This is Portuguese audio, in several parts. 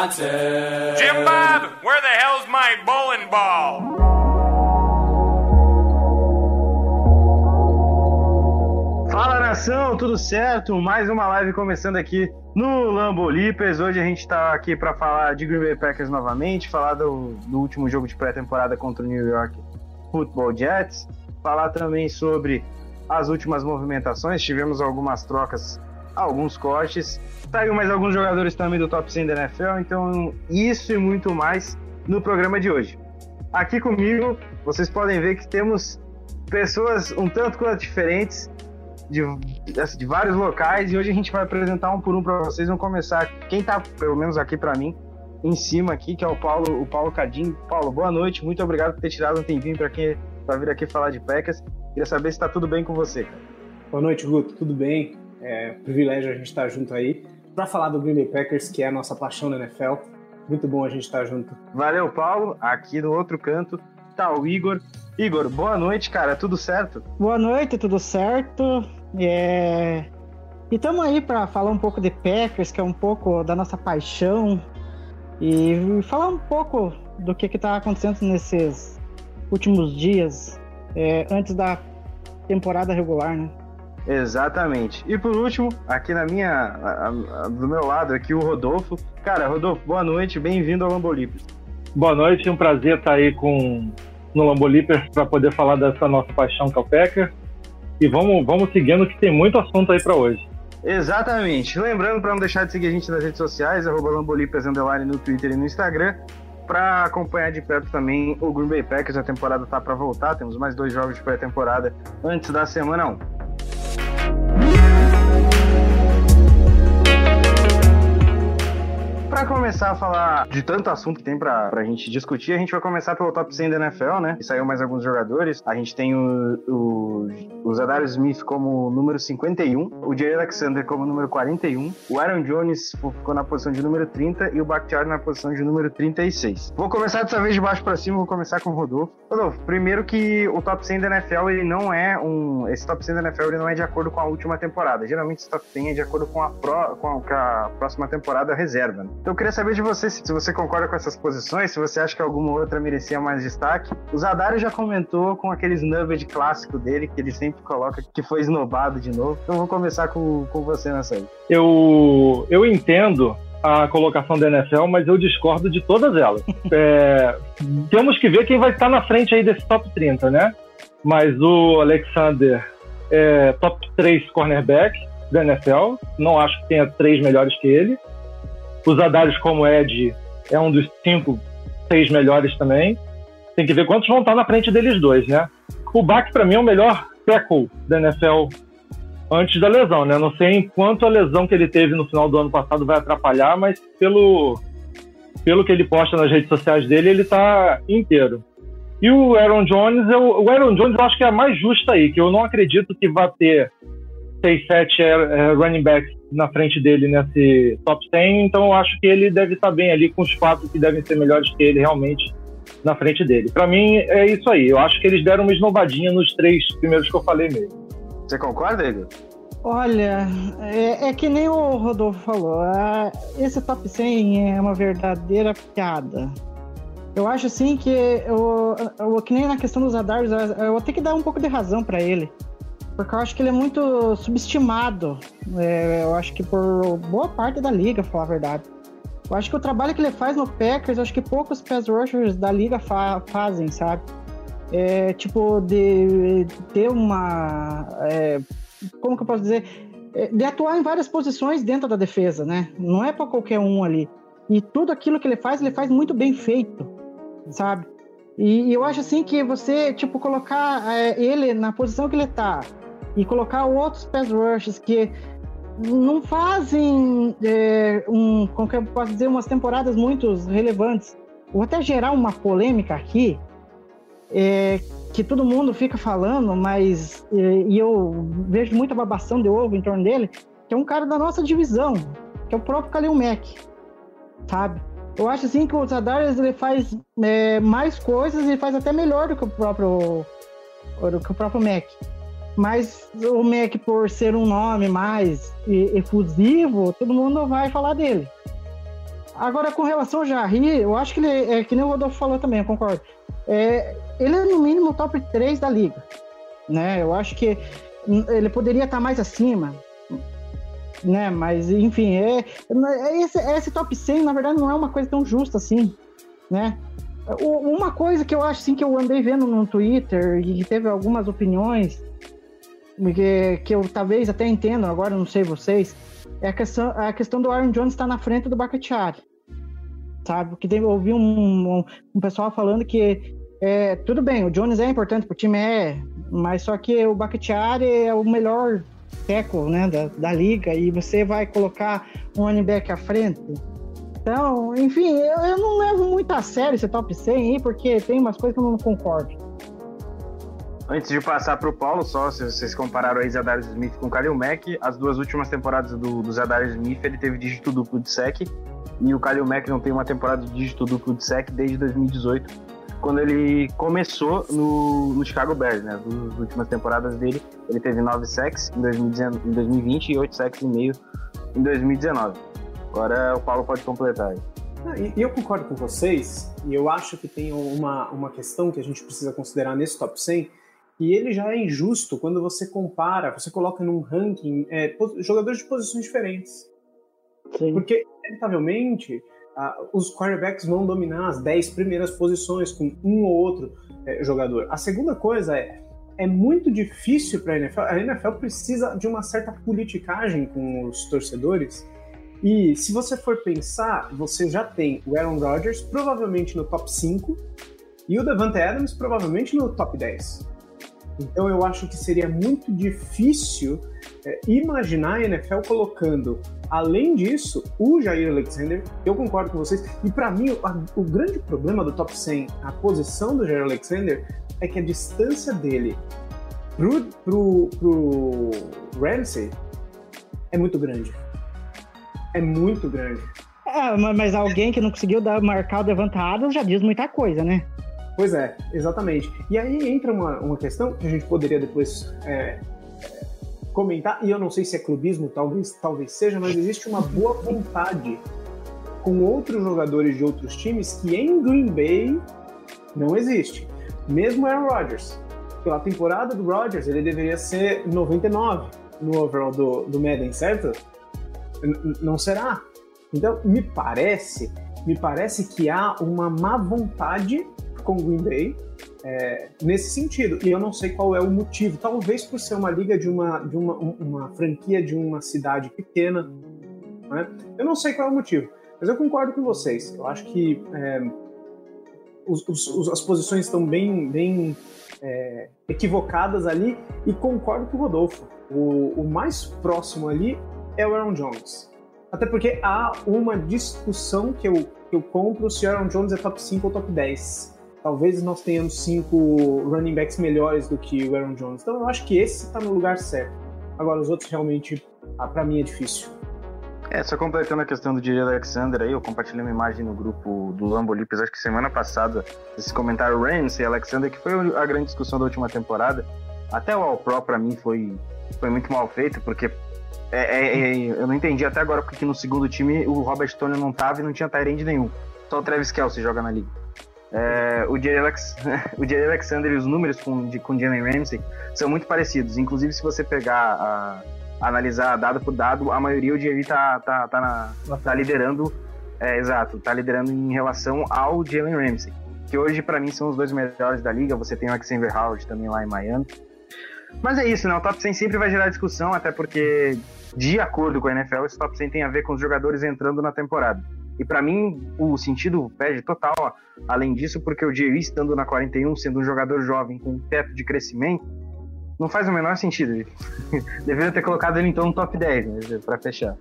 Jim Bob, where the hell's my bowling ball? Fala nação, tudo certo? Mais uma live começando aqui no Lambo Leapers. Hoje a gente tá aqui para falar de Green Bay Packers novamente, falar do, do último jogo de pré-temporada contra o New York Football Jets, falar também sobre as últimas movimentações. Tivemos algumas trocas, alguns cortes, saiu mais alguns jogadores também do top 100 da NFL. Então, isso e muito mais no programa de hoje. Aqui comigo, vocês podem ver que temos pessoas um tanto quanto diferentes de, de vários locais e hoje a gente vai apresentar um por um para vocês. Vamos começar quem tá, pelo menos aqui para mim, em cima aqui, que é o Paulo, o Paulo Cadim. Paulo, boa noite, muito obrigado por ter tirado um tempinho para quem para vir aqui falar de Packers. Queria saber se está tudo bem com você. Boa noite, Guto. Tudo bem? É um privilégio a gente estar junto aí para falar do Green Bay Packers, que é a nossa paixão na NFL. Muito bom a gente estar junto. Valeu, Paulo. Aqui no outro canto tá o Igor. Igor, boa noite, cara. Tudo certo? Boa noite, tudo certo? É... E estamos aí para falar um pouco de Packers, que é um pouco da nossa paixão, e falar um pouco do que está acontecendo nesses últimos dias, é, antes da temporada regular, né? Exatamente. E por último, aqui na minha, a- a- do meu lado, aqui o Rodolfo. Cara, Rodolfo, boa noite, bem-vindo ao Lambolipes. Boa noite, um prazer estar aí com no Lambolipers para poder falar dessa nossa paixão Packer. E vamos, vamos seguindo que tem muito assunto aí para hoje. Exatamente. Lembrando para não deixar de seguir a gente nas redes sociais, arroba Lambolipers no Twitter e no Instagram. Para acompanhar de perto também o Green Bay Packers, a temporada tá para voltar. Temos mais dois jogos de pré-temporada antes da semana 1. Para começar a falar de tanto assunto que tem pra, pra gente discutir, a gente vai começar pelo top 100 da NFL, né? E saiu mais alguns jogadores. A gente tem o, o, o Zadarius Smith como número 51, o Jay Alexander como número 41, o Aaron Jones ficou na posição de número 30 e o Bakhtiari na posição de número 36. Vou começar dessa vez de baixo para cima, vou começar com o Rodolfo. Rodolfo, primeiro que o top 100 da NFL, ele não é um... Esse top 100 da NFL, ele não é de acordo com a última temporada. Geralmente esse top 100 é de acordo com a, pró, com a, com a próxima temporada reserva, né? Então eu queria saber de você se, se você concorda com essas posições, se você acha que alguma outra merecia mais destaque. O Zadaro já comentou com aqueles nuggets clássico dele, que ele sempre coloca que foi esnobado de novo. Então vou começar com, com você nessa aí. Eu, eu entendo a colocação da NFL, mas eu discordo de todas elas. É, temos que ver quem vai estar na frente aí desse top 30, né? Mas o Alexander é top 3 cornerback da NFL. Não acho que tenha três melhores que ele. O Zadarius como Ed é um dos cinco, seis melhores também. Tem que ver quantos vão estar na frente deles dois, né? O Bach, para mim, é o melhor tackle da NFL antes da lesão, né? Não sei quanto a lesão que ele teve no final do ano passado vai atrapalhar, mas pelo, pelo que ele posta nas redes sociais dele, ele tá inteiro. E o Aaron Jones, eu, o Aaron Jones eu acho que é a mais justa aí, que eu não acredito que vá ter 6, 7 é, running backs na frente dele nesse top 100, então eu acho que ele deve estar bem ali com os quatro que devem ser melhores que ele realmente na frente dele. Para mim é isso aí, eu acho que eles deram uma esnovadinha nos três primeiros que eu falei mesmo. Você concorda, Igor? Olha, é, é que nem o Rodolfo falou, é, esse top 100 é uma verdadeira piada. Eu acho assim que, eu, eu, que nem na questão dos Adars, eu vou ter que dar um pouco de razão para ele. Porque eu acho que ele é muito subestimado. É, eu acho que por boa parte da liga, falar a verdade. Eu acho que o trabalho que ele faz no Packers, eu acho que poucos pass rushers da liga fa fazem, sabe? É, tipo, de ter uma. É, como que eu posso dizer? É, de atuar em várias posições dentro da defesa, né? Não é para qualquer um ali. E tudo aquilo que ele faz, ele faz muito bem feito, sabe? E, e eu acho assim que você, tipo, colocar é, ele na posição que ele tá e colocar outros pass rushes que não fazem é, um, como que eu posso dizer, umas temporadas muito relevantes. Vou até gerar uma polêmica aqui, é, que todo mundo fica falando, mas é, e eu vejo muita babação de ovo em torno dele, que é um cara da nossa divisão, que é o próprio Kalil Mack, sabe? Eu acho assim que o Zadares ele faz é, mais coisas e faz até melhor do que o próprio do que o próprio Mac. Mas o Mac, por ser um nome mais efusivo, todo mundo vai falar dele. Agora, com relação ao Jarry, eu acho que ele é que nem o Rodolfo falou também, eu concordo. É, ele é no mínimo top 3 da liga. Né? Eu acho que ele poderia estar mais acima, né? Mas, enfim, é, é esse, esse top 100, na verdade, não é uma coisa tão justa assim, né? Uma coisa que eu acho assim que eu andei vendo no Twitter e teve algumas opiniões que, que eu talvez até entendo, agora não sei vocês, é a questão, a questão do Aaron Jones estar na frente do Bakhtiari. Sabe? Porque eu ouvi um, um, um, pessoal falando que é, tudo bem, o Jones é importante pro time, é, mas só que o Bakhtiari é o melhor tackle né, da, da liga e você vai colocar um running back à frente. Então, enfim, eu, eu não levo muito a sério esse top 100 aí, porque tem umas coisas que eu não concordo. Antes de passar para o Paulo, só se vocês compararam aí Zadarius Smith com Kalil Mack, as duas últimas temporadas do, do Zadarius Smith ele teve dígito duplo de sec e o Kalil Mack não tem uma temporada de dígito duplo de sec desde 2018, quando ele começou no, no Chicago Bears, né? As últimas temporadas dele, ele teve 9 sacks em, 2020 e 8 sacks e meio em 2019. Agora o Paulo pode completar aí. E eu concordo com vocês, e eu acho que tem uma, uma questão que a gente precisa considerar nesse top 100, e ele já é injusto quando você compara, você coloca num ranking é, jogadores de posições diferentes. Sim. Porque, inevitavelmente, os quarterbacks vão dominar as 10 primeiras posições com um ou outro é, jogador. A segunda coisa é, é muito difícil para a NFL, a NFL precisa de uma certa politicagem com os torcedores, e se você for pensar, você já tem o Aaron Rodgers provavelmente no top 5 e o Devante Adams provavelmente no top 10. Então eu acho que seria muito difícil é, imaginar a NFL colocando, além disso, o Jair Alexander. Eu concordo com vocês. E para mim, o, o, grande problema do top 100, a posição do Jair Alexander, é que a distância dele pro, pro, pro Ramsey é muito grande. É muito grande. É, mas alguém que não conseguiu dar, marcar o levantado já diz muita coisa, né? Pois é, exatamente. E aí entra uma, uma questão que a gente poderia depois é, comentar, e eu não sei se é clubismo, talvez, talvez seja, mas existe uma boa vontade com outros jogadores de outros times que em Green Bay não existe. Mesmo Aaron Rodgers. Pela temporada do Rodgers, ele deveria ser 99 no overall do, do Madden, certo? N não será. Então, me parece, me parece que há uma má vontade com Green Bay é, nesse sentido. E eu não sei qual é o motivo. Talvez por ser uma liga de uma, de uma, uma franquia de uma cidade pequena. Né? Eu não sei qual é o motivo. Mas eu concordo com vocês. Eu acho que é, os, os, as posições estão bem, bem é, equivocadas ali. E concordo com o Rodolfo. O, o mais próximo ali é o Aaron Jones. Até porque há uma discussão que eu, que eu compro se o Aaron Jones é top 5 ou top 10 talvez nós tenhamos cinco running backs melhores do que o Aaron Jones. Então eu acho que esse está no lugar certo. Agora, os outros realmente, ah, para mim, é difícil. É, só completando a questão do Jerry Alexander aí, eu compartilhei uma imagem no grupo do Lambo Lips, acho que semana passada, esse comentário Ramsey Alexander, que foi a grande discussão da última temporada. Até o All Pro, pra mim, foi, foi muito mal feito, porque é, é, é, eu não entendi até agora porque no segundo time o Robert Tony não tava e não tinha Tyrande nenhum. Só o Travis Kelsey joga na liga. É, o, Jerry Alex, o Alexander e os números com, de, com Jalen Ramsey são muito parecidos. Inclusive, se você pegar, a, analisar dado por dado, a maioria o Jerry tá, tá, tá, na, tá liderando. É, exato, tá liderando em relação ao Jalen Ramsey. Que hoje, para mim, são os dois melhores da liga. Você tem o Alexander Howard também lá em Miami. Mas é isso, né? O top 100 sempre vai gerar discussão, até porque, de acordo com a NFL, esse top 100 tem a ver com os jogadores entrando na temporada. E para mim, o sentido perde total. Além disso, porque o Jerry estando na 41, sendo um jogador jovem com um teto de crescimento, não faz o menor sentido. Deveria ter colocado ele então no top 10, né, para fechar.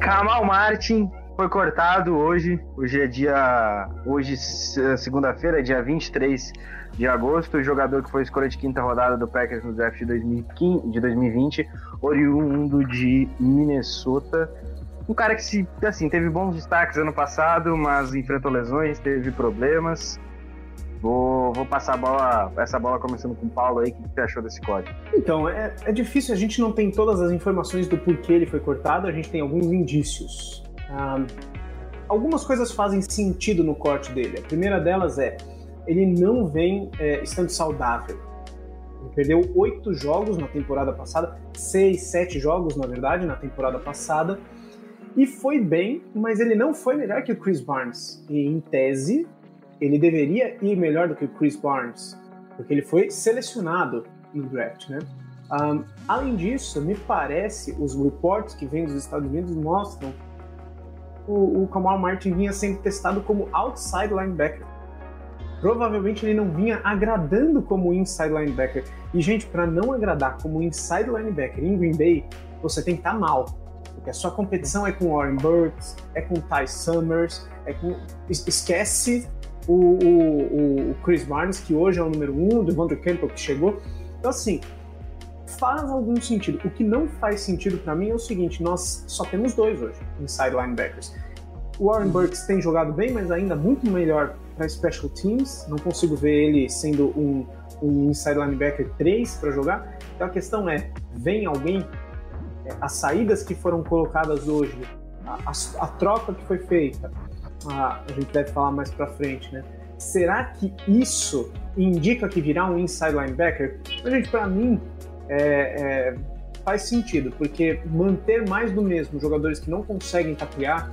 Kamal Martin foi cortado hoje. Hoje é dia. Hoje, segunda-feira, dia 23 de agosto. O jogador que foi escolha de quinta rodada do Packers no draft de, 2015, de 2020, oriundo de Minnesota. Um cara que se, assim, teve bons destaques ano passado, mas enfrentou lesões, teve problemas. Vou, vou passar a bola, essa bola começando com o Paulo aí. O que você achou desse código? Então, é, é difícil, a gente não tem todas as informações do porquê ele foi cortado, a gente tem alguns indícios. Um, algumas coisas fazem sentido no corte dele. A primeira delas é ele não vem é, estando saudável. Ele perdeu oito jogos na temporada passada, seis, sete jogos na verdade na temporada passada e foi bem, mas ele não foi melhor que o Chris Barnes. E em tese ele deveria ir melhor do que o Chris Barnes, porque ele foi selecionado no draft, né? Um, além disso, me parece, os reports que vêm dos Estados Unidos mostram o, o Kamal Martin vinha sendo testado como outside linebacker. Provavelmente ele não vinha agradando como inside linebacker. E, gente, para não agradar como inside linebacker em Green Bay, você tem que estar tá mal. Porque a sua competição é com Warren Burks, é com Ty Summers, é com... Esquece o, o, o Chris Barnes, que hoje é o número um, do Devondre Campbell, que chegou. Então, assim, faz algum sentido. O que não faz sentido para mim é o seguinte: nós só temos dois hoje, inside linebackers. O Warren Burks tem jogado bem, mas ainda muito melhor para special teams. Não consigo ver ele sendo um, um inside linebacker 3 para jogar. Então a questão é: vem alguém? É, as saídas que foram colocadas hoje, a, a, a troca que foi feita, a, a gente deve falar mais para frente, né? Será que isso indica que virá um inside linebacker? Gente, para mim, é, é, faz sentido, porque manter mais do mesmo jogadores que não conseguem tapear,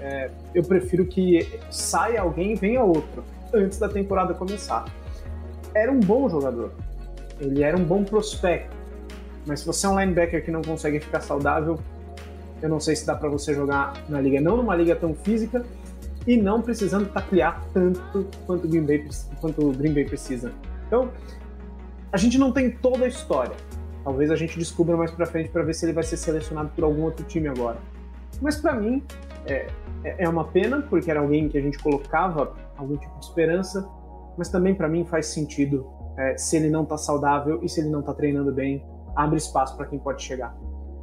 é, eu prefiro que saia alguém e venha outro antes da temporada começar. Era um bom jogador, ele era um bom prospecto, mas se você é um linebacker que não consegue ficar saudável, eu não sei se dá para você jogar na liga, não numa liga tão física e não precisando taclear tanto quanto o Green Bay, quanto o Green Bay precisa. Então, a gente não tem toda a história. Talvez a gente descubra mais para frente para ver se ele vai ser selecionado por algum outro time agora. Mas para mim é, é, é uma pena porque era alguém que a gente colocava algum tipo de esperança, mas também para mim faz sentido é, se ele não tá saudável e se ele não tá treinando bem, abre espaço para quem pode chegar.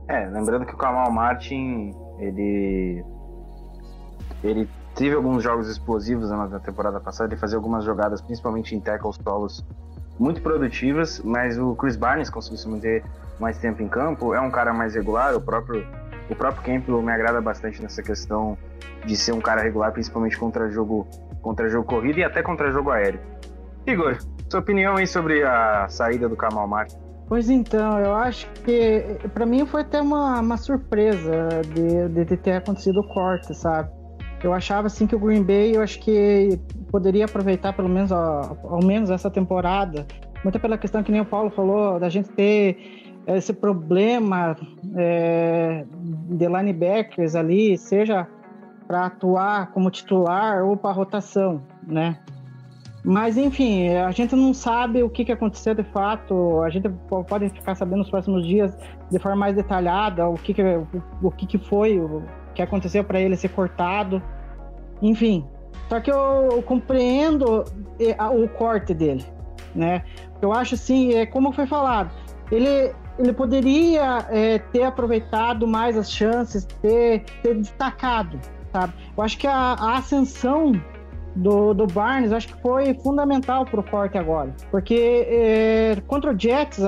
É, lembrando que o Kamal Martin ele ele teve alguns jogos explosivos na temporada passada, ele fazia algumas jogadas, principalmente em tackles solos muito produtivas, mas o Chris Barnes conseguiu se manter mais tempo em campo, é um cara mais regular, o próprio o próprio Campbell me agrada bastante nessa questão de ser um cara regular, principalmente contra jogo contra jogo corrido e até contra jogo aéreo. Igor, sua opinião aí sobre a saída do Kamal Martin? Pois então, eu acho que para mim foi até uma, uma surpresa de, de ter acontecido o corte, sabe? Eu achava assim que o Green Bay, eu acho que poderia aproveitar pelo menos ao menos essa temporada, muito pela questão que nem o Paulo falou, da gente ter esse problema é, de linebackers ali, seja para atuar como titular ou para rotação, né? Mas enfim, a gente não sabe o que, que aconteceu de fato. A gente pode ficar sabendo nos próximos dias de forma mais detalhada o que, que o, o que, que foi, o que aconteceu para ele ser cortado. Enfim, só que eu, eu compreendo eh, o corte dele, né? Eu acho assim, é como foi falado, ele ele poderia é, ter aproveitado mais as chances, ter, ter destacado, sabe? Eu acho que a, a ascensão do, do Barnes, acho que foi fundamental para o corte agora. Porque é, contra o Jets,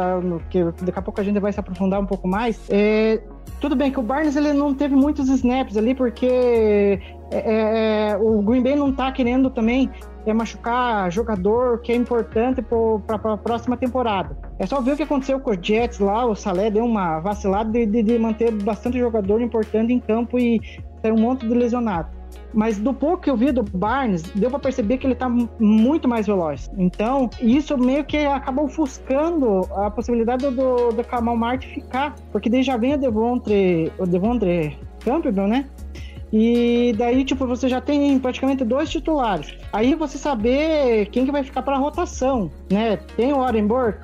que daqui a pouco a gente vai se aprofundar um pouco mais, é, tudo bem que o Barnes ele não teve muitos snaps ali, porque é, é, o Green Bay não tá querendo também é, machucar jogador que é importante para a próxima temporada. É só ver o que aconteceu com os Jets lá, o Salé deu uma vacilada de, de, de manter bastante jogador importante em campo e tem um monte de lesionado. Mas do pouco que eu vi do Barnes, deu para perceber que ele tá muito mais veloz. Então, isso meio que acabou ofuscando a possibilidade do, do Kamal Marte ficar. Porque daí já vem o Devontre, o Devontre Campbell, né? E daí, tipo, você já tem praticamente dois titulares. Aí você saber quem que vai ficar para rotação, né? Tem o Orenburg,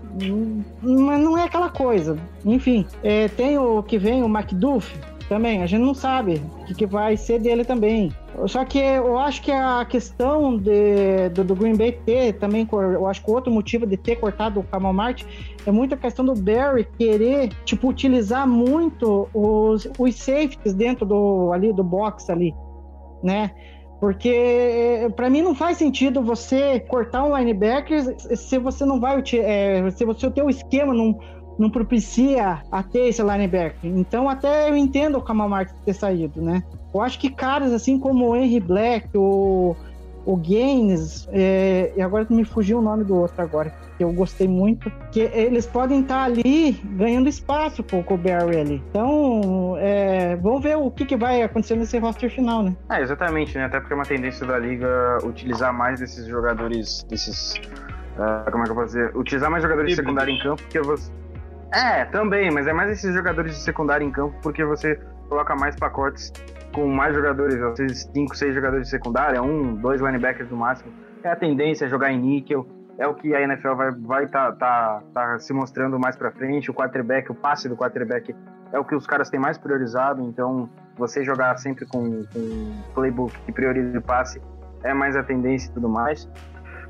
mas não é aquela coisa. Enfim, é, tem o que vem, o McDuff, também, a gente não sabe o que, que, vai ser dele também. Só que eu acho que a questão de, do, do Green Bay ter também, eu acho que outro motivo de ter cortado o Kamal Marte é muito a questão do Barry querer, tipo, utilizar muito os, os safeties dentro do, ali, do box ali, né? Porque para mim não faz sentido você cortar um linebacker se você não vai é, se você o teu esquema não, não propicia a ter esse linebacker. Então até eu entendo o Kamal Martin ter saído, né? Eu acho que caras assim como o Henry Black, o, o Gaines, é, e agora me fugiu o nome do outro agora, que eu gostei muito, que eles podem estar ali ganhando espaço com o Barry ali. Então, é, vamos ver o que, que vai acontecer nesse roster final, né? É, exatamente, né? Até porque é uma tendência da liga utilizar mais desses jogadores, desses... Uh, como é que eu posso dizer? Utilizar mais jogadores secundários em campo, porque você é, também, mas é mais esses jogadores de secundário em campo porque você coloca mais pacotes com mais jogadores, às vezes 5, 6 jogadores de secundária, um, dois linebackers no máximo. É a tendência a jogar em níquel, é o que a NFL vai vai tá, tá, tá se mostrando mais para frente. O quarterback, o passe do quarterback é o que os caras têm mais priorizado. Então, você jogar sempre com, com playbook que prioriza o passe é mais a tendência e tudo mais.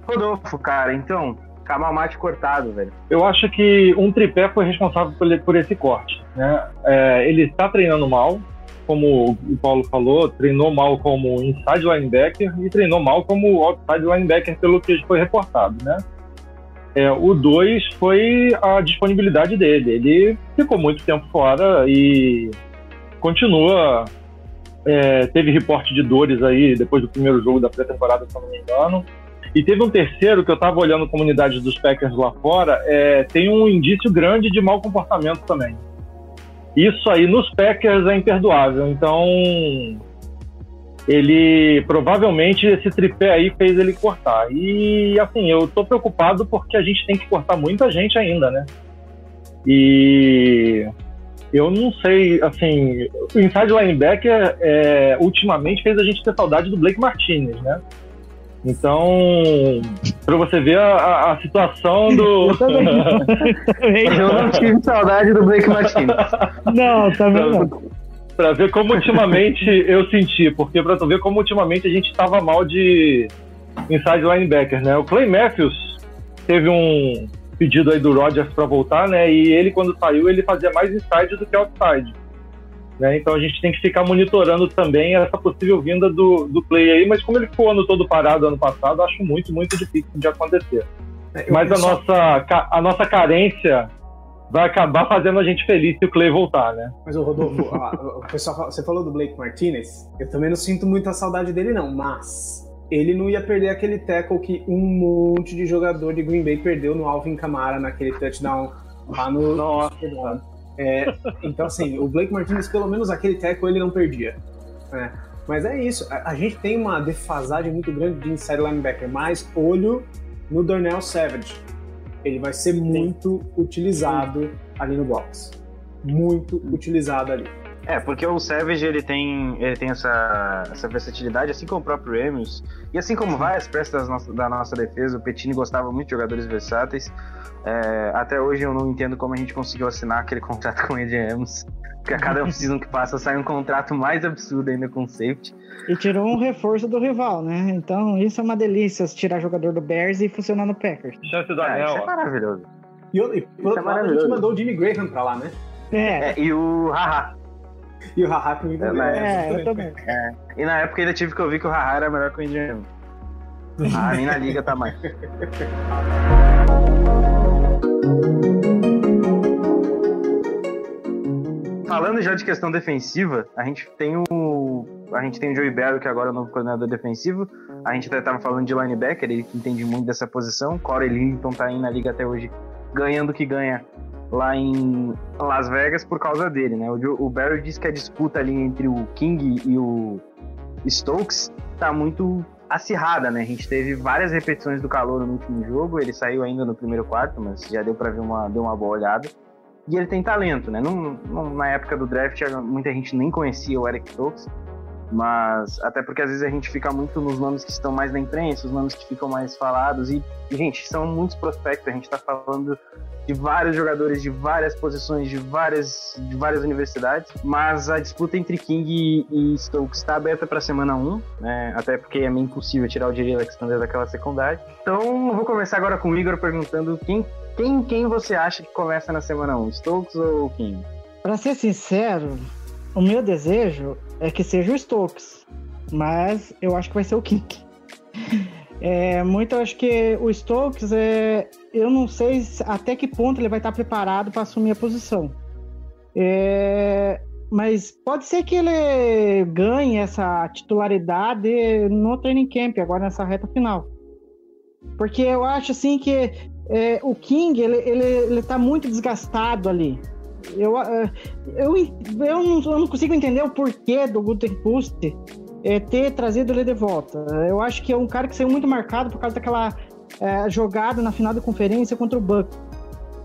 Rodolfo, cara, então Kamal Mate cortado, velho. Eu acho que um tripé foi responsável por, por esse corte. Né? É, ele está treinando mal, como o Paulo falou, treinou mal como inside linebacker e treinou mal como outside linebacker, pelo que foi reportado, né? É, o 2 foi a disponibilidade dele. Ele ficou muito tempo fora e continua. É, teve reporte de dores aí depois do primeiro jogo da pré-temporada, se não me engano. E teve um terceiro que eu estava olhando a comunidade dos Packers lá fora, é, tem um indício grande de mau comportamento também. Isso aí nos Packers é imperdoável. Então, ele provavelmente esse tripé aí fez ele cortar. E assim, eu tô preocupado porque a gente tem que cortar muita gente ainda, né? E eu não sei, assim, o inside linebacker é, ultimamente fez a gente ter saudade do Blake Martinez, né? Então, para você ver a, a situação do. Eu, também. eu não tive saudade do Blake Martinez. Não, também não. Para ver como ultimamente eu senti, porque para tu ver como ultimamente a gente estava mal de inside linebacker, né? O Clay Matthews teve um pedido aí do Rodgers para voltar, né? E ele quando saiu ele fazia mais inside do que outside. Né? Então a gente tem que ficar monitorando também essa possível vinda do, do Play aí, mas como ele ficou o ano todo parado ano passado, acho muito, muito difícil de acontecer. É, mas a nossa, a nossa carência vai acabar fazendo a gente feliz se o Clay voltar, né? Mas o Rodolfo, o pessoal, você falou do Blake Martinez, eu também não sinto muita saudade dele não, mas ele não ia perder aquele tackle que um monte de jogador de Green Bay perdeu no Alvin Kamara naquele touchdown lá no Nossa. É, então, assim, o Blake Martinez, pelo menos aquele tackle, ele não perdia. Né? Mas é isso, a, a, gente tem uma defasagem muito grande de inside linebacker, mas olho no Darnell Savage. Ele vai ser muito utilizado ali no box. Muito utilizado ali. É, porque o Savage ele tem, ele tem essa, essa versatilidade, assim como o próprio Ramos, e assim como várias peças nossa, da nossa defesa, o Petini gostava muito de jogadores versáteis. É, até hoje eu não entendo como a gente conseguiu assinar aquele contrato com o Ed Ramos, porque a cada season que passa sai um contrato mais absurdo ainda com o safety. E tirou um reforço do rival, né? Então isso é uma delícia, tirar jogador do Bears e funcionar no Packers. Chance do anel. isso é maravilhoso. E, e por outro é lado, a gente mandou o Jimmy Graham pra lá, né? É. é e o Haha. E o Haha comigo também. É, eu também. É. E na época ainda tive que ouvir que o Haha era melhor que o Indian. Ah, nem na liga tá mais. Falando já de questão defensiva, a gente tem o a gente tem o Joey Barrow, que agora é o novo coordenador defensivo. A gente até estava falando de linebacker, ele que entende muito dessa posição. Corey Linton tá aí na liga até hoje, ganhando o que ganha lá em Las Vegas por causa dele, né? O, Barrow disse que a disputa ali entre o King e o Stokes tá muito acirrada, né? A gente teve várias repetições do calor no último jogo, ele saiu ainda no primeiro quarto, mas já deu para ver uma, deu uma boa olhada. E ele tem talento, né? Na época do draft, muita gente nem conhecia o Eric Stokes, mas até porque às vezes a gente fica muito nos nomes que estão mais na imprensa, os nomes que ficam mais falados, e, gente, são muitos prospectos, a gente tá falando de vários jogadores de várias posições, de várias, de várias universidades, mas a disputa entre King e, Stokes está aberta para semana 1, né? até porque é meio impossível tirar o Jerry Alexander daquela secundária. Então, vou começar agora com o Igor perguntando quem, quem, quem você acha que começa na semana 1, Stokes ou King? Para ser sincero, o meu desejo é que seja o Stokes, mas eu acho que vai ser o King. É, muito acho que o Stokes, é, eu não sei até que ponto ele vai estar preparado para assumir a posição. É, mas pode ser que ele ganhe essa titularidade no training camp, agora nessa reta final. Porque eu acho assim que é, o King ele, ele, ele tá muito desgastado ali. Eu, é, eu, eu, não, eu não consigo entender o porquê do Gutenpust é, ter trazido ele de volta. Eu acho que é um cara que saiu muito marcado por causa daquela é, jogada na final da conferência contra o Buck.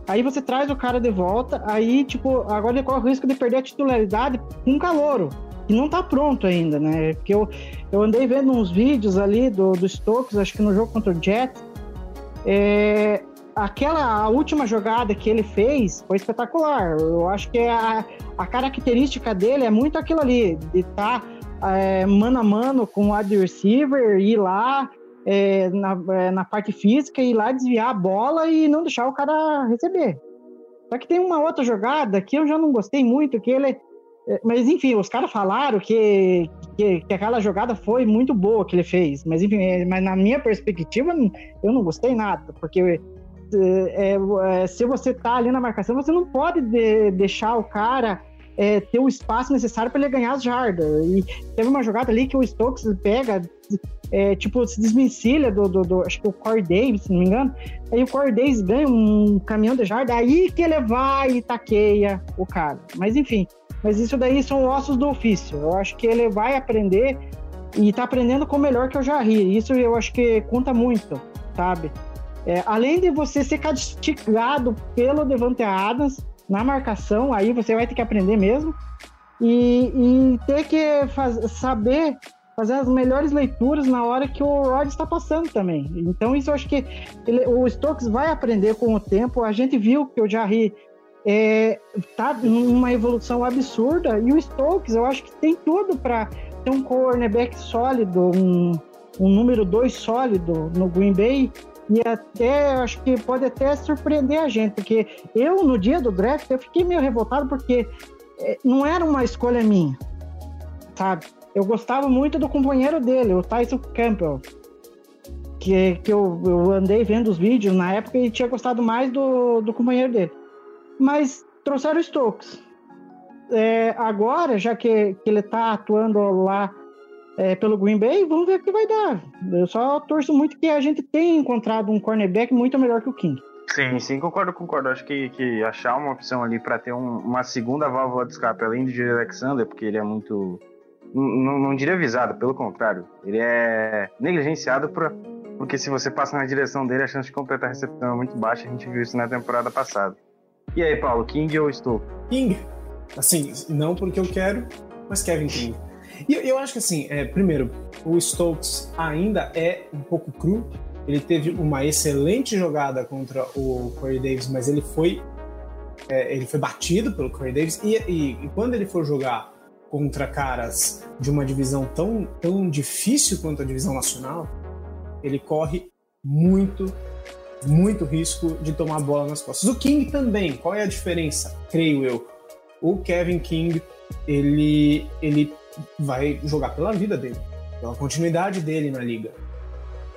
Aí você traz o cara de volta, aí, tipo, agora ele corre o risco de perder a titularidade com calouro, que não tá pronto ainda, né? Porque eu, eu andei vendo uns vídeos ali do, do Stokes, acho que no jogo contra o Jets. É, aquela última jogada que ele fez foi espetacular. Eu acho que a, a característica dele é muito aquilo ali, de estar. Tá é, mano a mano com o wide receiver, ir lá é, na, é, na parte física, ir lá desviar a bola e não deixar o cara receber. Só que tem uma outra jogada que eu já não gostei muito, que ele. É, mas enfim, os caras falaram que, que, que, aquela jogada foi muito boa que ele fez. Mas enfim, é, mas na minha perspectiva, eu não gostei nada, porque é, é, se você tá ali na marcação, você não pode de, deixar o cara é, ter o espaço necessário para ele ganhar as jardas. E teve uma jogada ali que o Stokes pega, é, tipo, se desvencilha do, do, do, acho que o Corey Davis, se não me engano. Aí o Corey Davis ganha um caminhão de jarda, aí que ele vai e taqueia o cara. Mas enfim, mas isso daí são ossos do ofício. Eu acho que ele vai aprender e tá aprendendo com o melhor que eu já ri. Isso eu acho que conta muito, sabe? É, além de você ser castigado pelo Devante Adams, na marcação, aí você vai ter que aprender mesmo e, e ter que faz, saber fazer as melhores leituras na hora que o Rod está passando também. Então isso eu acho que ele, o Stokes vai aprender com o tempo. A gente viu que o Jarry é, tá numa evolução absurda e o Stokes eu acho que tem tudo para ter um cornerback sólido, um, um número 2 sólido no Green Bay e até acho que pode até surpreender a gente, porque eu no dia do draft eu fiquei meio revoltado porque eh, não era uma escolha minha, sabe? Eu gostava muito do companheiro dele, o Tyson Campbell, que, que eu, eu andei vendo os vídeos na época e tinha gostado mais do, do companheiro dele. Mas trouxeram o Stokes. É, agora, já que, que ele está atuando lá é, pelo Green Bay, vamos ver o que vai dar. Eu só torço muito que a gente tenha encontrado um cornerback muito melhor que o King. Sim, sim, concordo, concordo. Acho que, que achar uma opção ali para ter um, uma segunda válvula de escape, além do Jerry Alexander, porque ele é muito. Não, não diria visado, pelo contrário. Ele é negligenciado por, porque se você passa na direção dele, a chance de completar a recepção é muito baixa. A gente viu isso na temporada passada. E aí, Paulo, King ou estou? King. Assim, não porque eu quero, mas Kevin King. E eu, acho que assim, é, primeiro, o Stokes ainda é um pouco cru. Ele teve uma excelente jogada contra o Corey Davis, mas ele foi é, ele foi batido pelo Corey Davis e, e, e, quando ele for jogar contra caras de uma divisão tão, tão difícil quanto a divisão nacional, ele corre muito, muito risco de tomar a bola nas costas. O King também, qual é a diferença? Creio eu. O Kevin King, ele, ele vai jogar pela vida dele, pela continuidade dele na liga.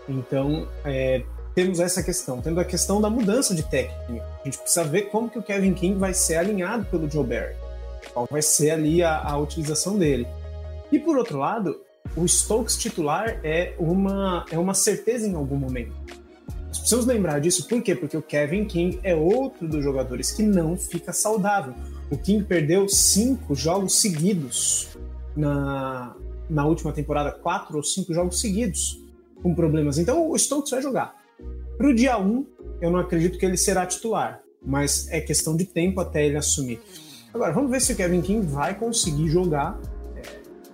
Então, é, temos essa questão. Tendo a questão da mudança de técnica. A gente precisa ver como que o Kevin King vai ser alinhado pelo Joe Barry. Qual vai ser ali a, a utilização dele. E por outro lado, o Stokes titular é uma, é uma certeza em algum momento. Nós precisamos lembrar disso, por quê? Porque o Kevin King é outro dos jogadores que não fica saudável. O King perdeu cinco jogos seguidos na, na última temporada quatro ou cinco jogos seguidos com problemas. Então o Stokes vai jogar. Para o dia 1, eu não acredito que ele será titular, mas é questão de tempo até ele assumir. Agora, vamos ver se o Kevin King vai conseguir jogar é,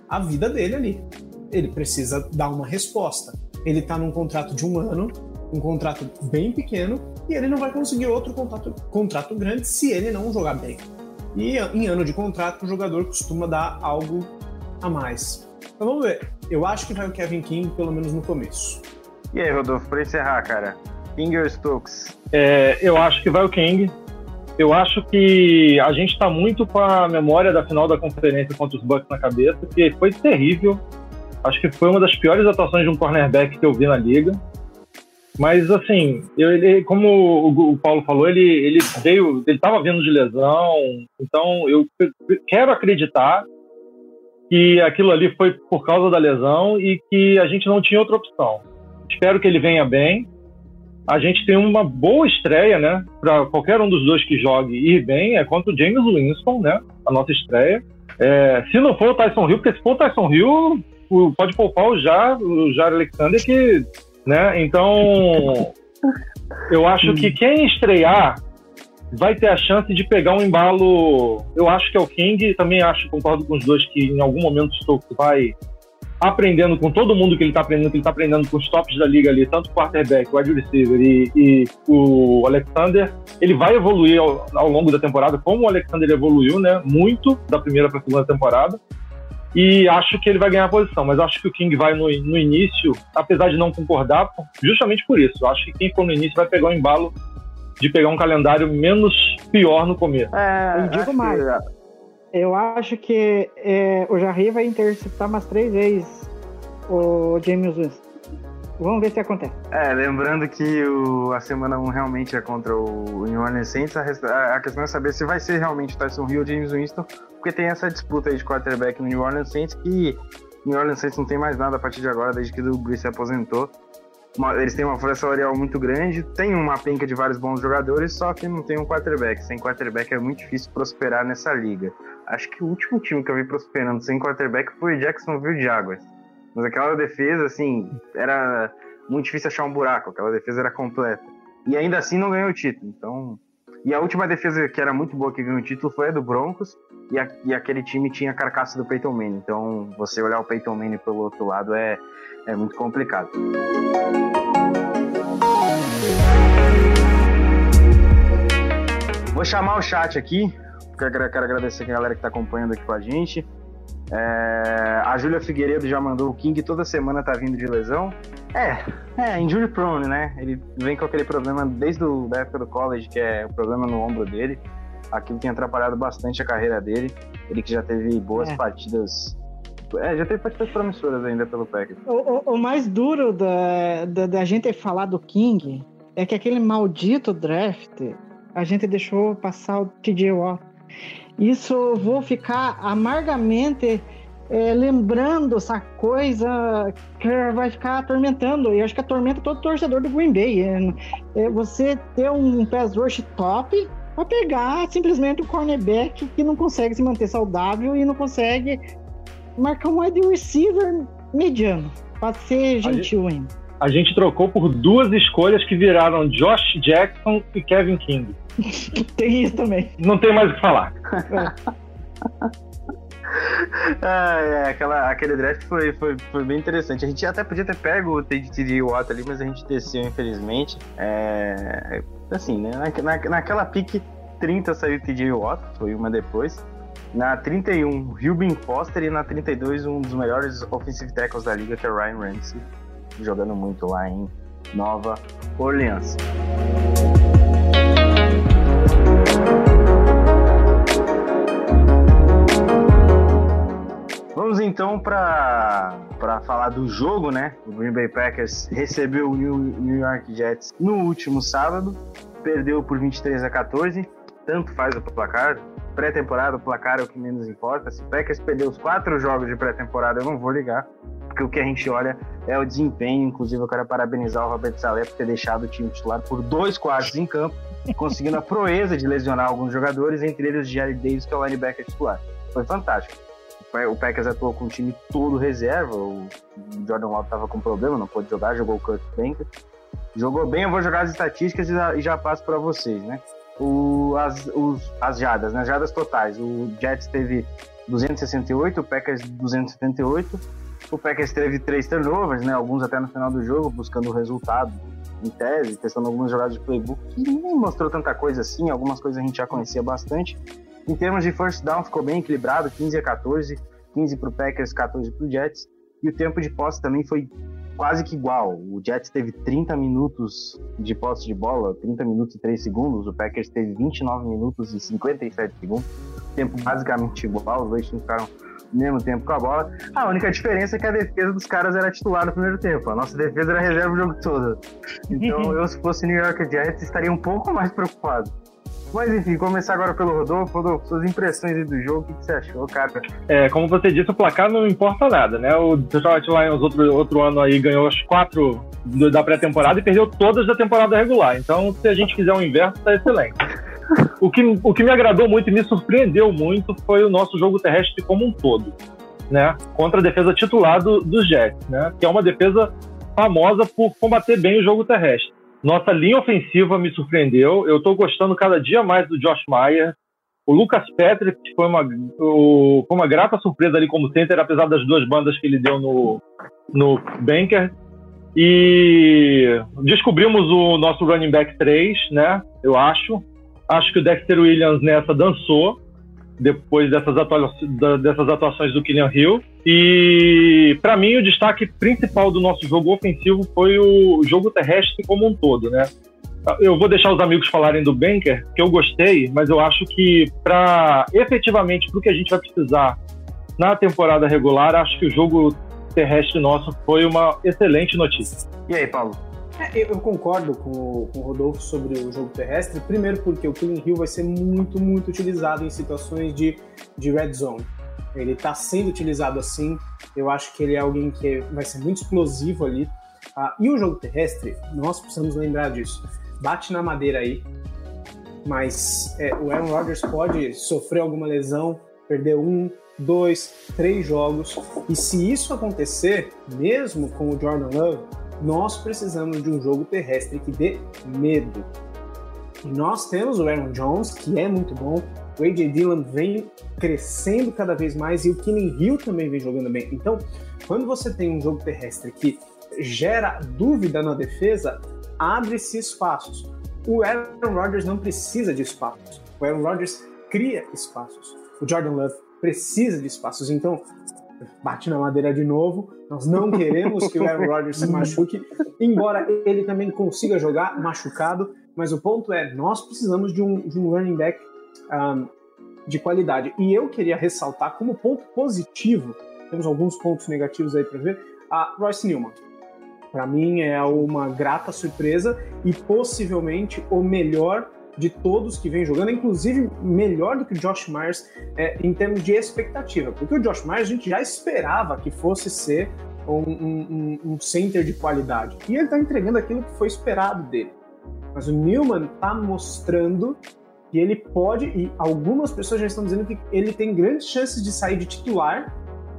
a vida dele ali. Ele precisa dar uma resposta. Ele está num contrato de um ano, um contrato bem pequeno, e ele não vai conseguir outro contrato, contrato grande se ele não jogar bem. E em ano de contrato, o jogador costuma dar algo a mais. Então vamos ver. Eu acho que vai o Kevin King, pelo menos no começo. E aí, Rodolfo, para encerrar, cara, King ou Stokes? É, eu acho que vai o King. Eu acho que a gente está muito com a memória da final da conferência contra os Bucks na cabeça, que foi terrível. Acho que foi uma das piores atuações de um cornerback que eu vi na liga. Mas assim, eu, ele, como o, o, Paulo falou, ele, ele veio, ele estava vindo de lesão, então eu quero acreditar que aquilo ali foi por causa da lesão e que a gente não tinha outra opção. Espero que ele venha bem a gente tem uma boa estreia, né? Para qualquer um dos dois que jogue ir bem, é contra o James Winston, né? A nossa estreia. É, se não for o Tyson Hill, porque se for o Tyson Hill, pode poupar o Jar, o Jar Alexander, que, né? Então, eu acho que quem estrear vai ter a chance de pegar um embalo. Eu acho que é o King, também acho, concordo com os dois, que em algum momento o Stokes vai aprendendo com todo mundo que ele está aprendendo, que ele está aprendendo com os tops da liga ali, tanto o quarterback, o wide receiver e, e o Alexander, ele vai evoluir ao, ao, longo da temporada, como o Alexander evoluiu, né, muito da primeira para a segunda temporada. E acho que ele vai ganhar a posição, mas acho que o King vai no, no início, apesar de não concordar, justamente por isso. Acho que quem for no início vai pegar o embalo de pegar um calendário menos pior no começo. É, eu digo mais. Que eu acho que é, o Jarry vai interceptar umas três vezes o James Winston. Vamos ver se acontece. É, lembrando que o, a semana 1 realmente é contra o New Orleans Saints. A, a, questão é saber se vai ser realmente o Tyson Hill ou James Winston, porque tem essa disputa aí de quarterback no New Orleans Saints que o New Orleans Saints não tem mais nada a partir de agora, desde que o Brees se aposentou eles têm uma folha salarial muito grande, tem uma penca de vários bons jogadores, só que não tem um quarterback. Sem quarterback é muito difícil prosperar nessa liga. Acho que o último time que eu vi prosperando sem quarterback foi o Jacksonville Jaguars. Mas aquela defesa, assim, era muito difícil achar um buraco, aquela defesa era completa. E ainda assim não ganhou o título. Então, e a última defesa que era muito boa que ganhou o título foi a do Broncos, e, a, e aquele time tinha a carcaça do Peyton Manning. Então, você olhar o Peyton Manning pelo outro lado é, é muito complicado. Vou chamar o chat aqui, porque eu quero agradecer a galera que está acompanhando aqui com a gente. É, a Júlia Figueiredo já mandou o King toda semana tá vindo de lesão. É, é, injury prone, né? Ele vem com aquele problema desde a época do college, que é o problema no ombro dele. Aquilo tem atrapalhado bastante a carreira dele. Ele que já teve boas é. partidas é, já teve partidas promissoras ainda pelo Packers. O, o, o, mais duro da, da, da gente falar do King é que aquele maldito draft a gente deixou passar o TJ Watt. Isso eu vou ficar amargamente é, lembrando essa coisa que vai ficar atormentando. E acho que atormenta todo torcedor do Green Bay. É, é você ter um pass rush top para pegar simplesmente o cornerback que não consegue se manter saudável e não consegue marcar um wide receiver mediano. Pode ser gentil ainda. A gente trocou por duas escolhas que viraram Josh Jackson e Kevin King. tem isso também. Não tem mais o que falar. ah, é, aquela, aquele draft foi, foi, foi bem interessante. A gente até podia ter pego o TJ Watt ali, mas a gente desceu, infelizmente. É, assim, né? Na, na, naquela pique 30 saiu o TJ Watt, foi uma depois. Na 31, Rubin Foster. E na 32, um dos melhores offensive tackles da liga, que é Ryan Ramsey. Jogando muito lá em Nova Orleans. Então para falar do jogo, né? O Green Bay Packers recebeu o New, York Jets no último sábado, perdeu por 23 a 14. Tanto faz o placar, pré-temporada, o placar é o que menos importa. Se o Packers perder os quatro jogos de pré-temporada, eu não vou ligar, porque o que a gente olha é o desempenho. Inclusive, eu quero parabenizar o Roberto Salé por ter deixado o time titular por dois quartos em campo, conseguindo a proeza de lesionar alguns jogadores, entre eles o Jerry Davis, que é o linebacker titular. Foi fantástico. O Packers atuou com o time todo reserva. O Jordan Love estava com problema, não pôde jogar, jogou o Kurt Banker. Jogou bem, eu vou jogar as estatísticas e já, e já passo para vocês, né? O, as, os, as jadas, né? Jadas totais. O Jets teve 268, o Packers 278. O Packers teve três turnovers, né? Alguns até no final do jogo, buscando o resultado em tese, testando algumas jogadas de playbook, que nem mostrou tanta coisa assim, algumas coisas a gente já conhecia bastante. Em termos de first down, ficou bem equilibrado, 15 a 14, 15 para o Packers, 14 para o Jets. E o tempo de posse também foi quase que igual. O Jets teve 30 minutos de posse de bola, 30 minutos e 3 segundos. O Packers teve 29 minutos e 57 segundos. Tempo basicamente igual, os dois ficaram mesmo tempo com a bola. A única diferença é que a defesa dos caras era titular no primeiro tempo. A nossa defesa era reserva o jogo todo. Então eu, se fosse New York Jets, estaria um pouco mais preocupado. Mas enfim, começar agora pelo Rodolfo. Rodolfo, suas impressões do jogo, o que você achou, cara? É, como você disse, o placar não importa nada, né? O Detroit Lions outro, outro ano aí ganhou as quatro da pré-temporada e perdeu todas da temporada regular. Então, se a gente fizer um inverso, tá excelente. O que, o que me agradou muito e me surpreendeu muito foi o nosso jogo terrestre como um todo, né? Contra a defesa titular do, dos Jets, né? Que é uma defesa famosa por combater bem o jogo terrestre. Nossa linha ofensiva me surpreendeu. Eu estou gostando cada dia mais do Josh Meyer. O Lucas Patrick foi uma, o, foi uma grata surpresa ali como center, apesar das duas bandas que ele deu no, no Banker. E descobrimos o nosso running back 3, né? Eu acho. Acho que o Dexter Williams nessa dançou depois dessas, atua dessas atuações do Killian Hill. E para mim o destaque principal do nosso jogo ofensivo foi o jogo terrestre como um todo, né? Eu vou deixar os amigos falarem do Banker, que eu gostei, mas eu acho que para efetivamente para o que a gente vai precisar na temporada regular, acho que o jogo terrestre nosso foi uma excelente notícia. E aí, Paulo? É, eu concordo com, com o Rodolfo sobre o jogo terrestre, primeiro porque o Killing Hill vai ser muito, muito utilizado em situações de, de red zone. Ele está sendo utilizado assim, eu acho que ele é alguém que vai ser muito explosivo ali. Ah, e o jogo terrestre, nós precisamos lembrar disso. Bate na madeira aí, mas é, o Aaron Rodgers pode sofrer alguma lesão, perder um, dois, três jogos, e se isso acontecer, mesmo com o Jordan Love, nós precisamos de um jogo terrestre que dê medo. E nós temos o Aaron Jones, que é muito bom, o A.J. Dillon vem crescendo cada vez mais e o Keenan Hill também vem jogando bem. Então, quando você tem um jogo terrestre que gera dúvida na defesa, abre-se espaços. O Aaron Rodgers não precisa de espaços. O Aaron Rodgers cria espaços. O Jordan Love precisa de espaços. Então, bate na madeira de novo. Nós não queremos que o Aaron Rodgers se machuque, embora ele também consiga jogar machucado. Mas o ponto é, nós precisamos de um, de um running back um, de qualidade. E eu queria ressaltar como ponto positivo, temos alguns pontos negativos aí para ver, a Royce Newman. Para mim é uma grata surpresa e possivelmente o melhor de todos que vem jogando, inclusive melhor do que o Josh Myers é, em termos de expectativa, porque o Josh Myers a gente já esperava que fosse ser um, um, um center de qualidade e ele está entregando aquilo que foi esperado dele. Mas o Newman está mostrando que ele pode, e algumas pessoas já estão dizendo que ele tem grandes chances de sair de titular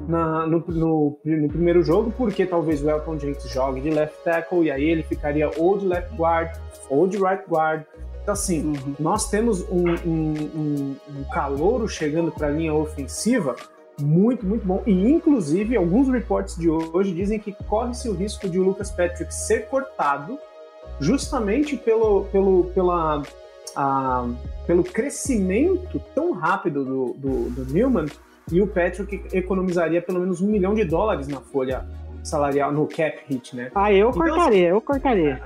na, no, no, no, primeiro jogo, porque talvez o Elton Jenkins jogue de left tackle e aí ele ficaria ou de left guard ou de right guard. Então, assim, uhum. nós temos um, um, um, um calouro chegando para a linha ofensiva muito, muito bom. E, inclusive, alguns reportes de hoje dizem que corre-se o risco de o Lucas Patrick ser cortado justamente pelo, pelo, pela, a, pelo crescimento tão rápido do, do, do Newman e o Patrick economizaria pelo menos um milhão de dólares na folha salarial, no cap hit, né? Ah, eu então, cortaria, eu cortaria.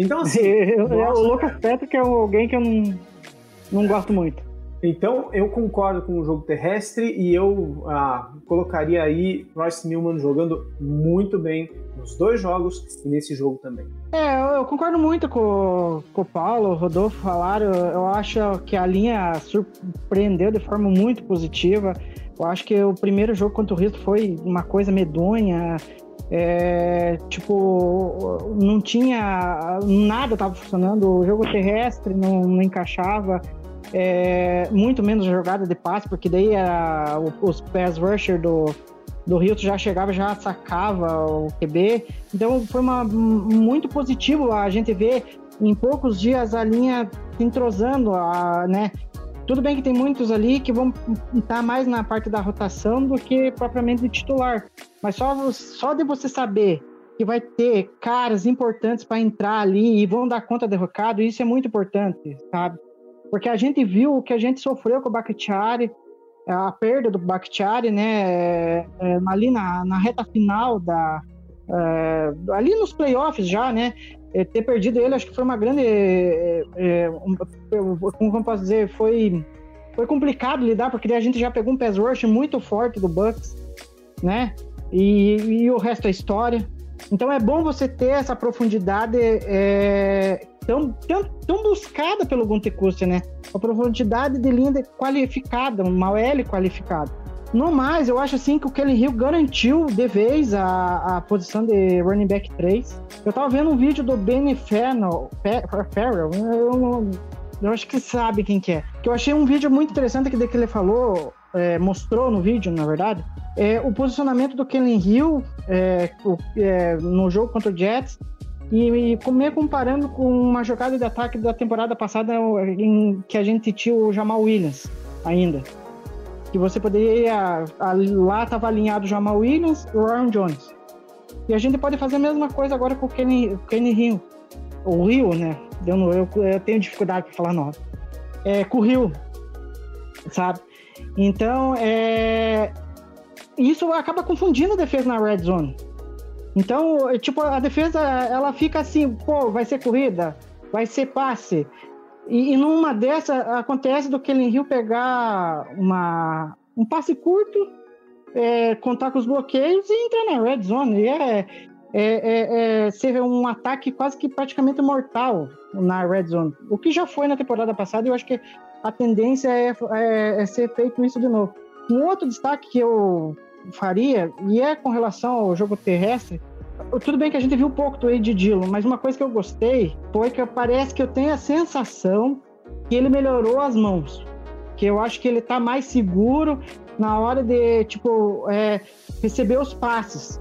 Então, assim. eu, o Lucas Patrick é alguém que eu não, não gosto muito. Então, eu concordo com o jogo terrestre e eu ah, colocaria aí Royce Newman jogando muito bem nos dois jogos e nesse jogo também. É, eu, concordo muito com, com o Paulo, o Rodolfo falaram. Eu, acho que a linha surpreendeu de forma muito positiva. Eu acho que o primeiro jogo contra o Houston foi uma coisa medonha. É, tipo, não tinha. Nada estava funcionando, o jogo terrestre não, não encaixava. é, muito menos jogada de passe, porque daí a, os pass rusher do, do Rio já chegava, já sacava o QB. Então foi uma, muito positivo a gente ver em poucos dias a linha se entrosando, a, né? Tudo bem que tem muitos ali que vão estar mais na parte da rotação do que propriamente de titular. Mas só, só de você saber que vai ter caras importantes para entrar ali e vão dar conta do recado, isso é muito importante, sabe? Porque a gente viu o que a gente sofreu com o Bakhtiari, a perda do Bakhtiari, né, é, ali na, na reta final da, é, ali nos playoffs já, né, é, ter perdido ele, acho que foi uma grande, é, um, como posso dizer, foi, foi complicado lidar, porque a gente já pegou um pass rush muito forte do Bucks, né, e, e o resto é história. Então é bom você ter essa profundidade é, tão, tão, tão buscada pelo Gunter né? Uma profundidade de linha qualificada, uma OL qualificada. No mais, eu acho assim que o Kelly Hill garantiu de vez a, a posição de running back 3. Eu tava vendo um vídeo do Benny Farrell, eu, eu, acho que sabe quem que é. Que eu achei um vídeo muito interessante que, que ele falou, é, mostrou no vídeo, na verdade, é, o posicionamento do Kellen Hill é, o, é, no jogo contra o Jets e, e comparando com uma jogada de ataque da temporada passada em que a gente tinha o Jamal Williams ainda. Que você poderia. lá estava alinhado Jamal Williams e o Jones. E a gente pode fazer a mesma coisa agora com o Kenny, Kenny Hill. O Rio, né? Eu, eu, eu tenho dificuldade para falar nome. É, com o Rio, sabe? Então, é, isso acaba confundindo a defesa na red zone. Então, é, tipo, a defesa, ela fica assim, pô, vai ser corrida, vai ser passe. E, e numa dessa, acontece do Kellen Hill pegar uma, um passe curto, é, contar com os bloqueios e entrar na red zone. E é, é, é, é ser um ataque quase que praticamente mortal na red zone. O que já foi na temporada passada, eu acho que a tendência é, é, é ser feito isso de novo. Um outro destaque que eu faria, e é com relação ao jogo terrestre, tudo bem que a gente viu pouco do Ed Dillon, mas uma coisa que eu gostei foi que parece que eu tenho a sensação que ele melhorou as mãos. Que eu acho que ele tá mais seguro na hora de, tipo, é, receber os passes.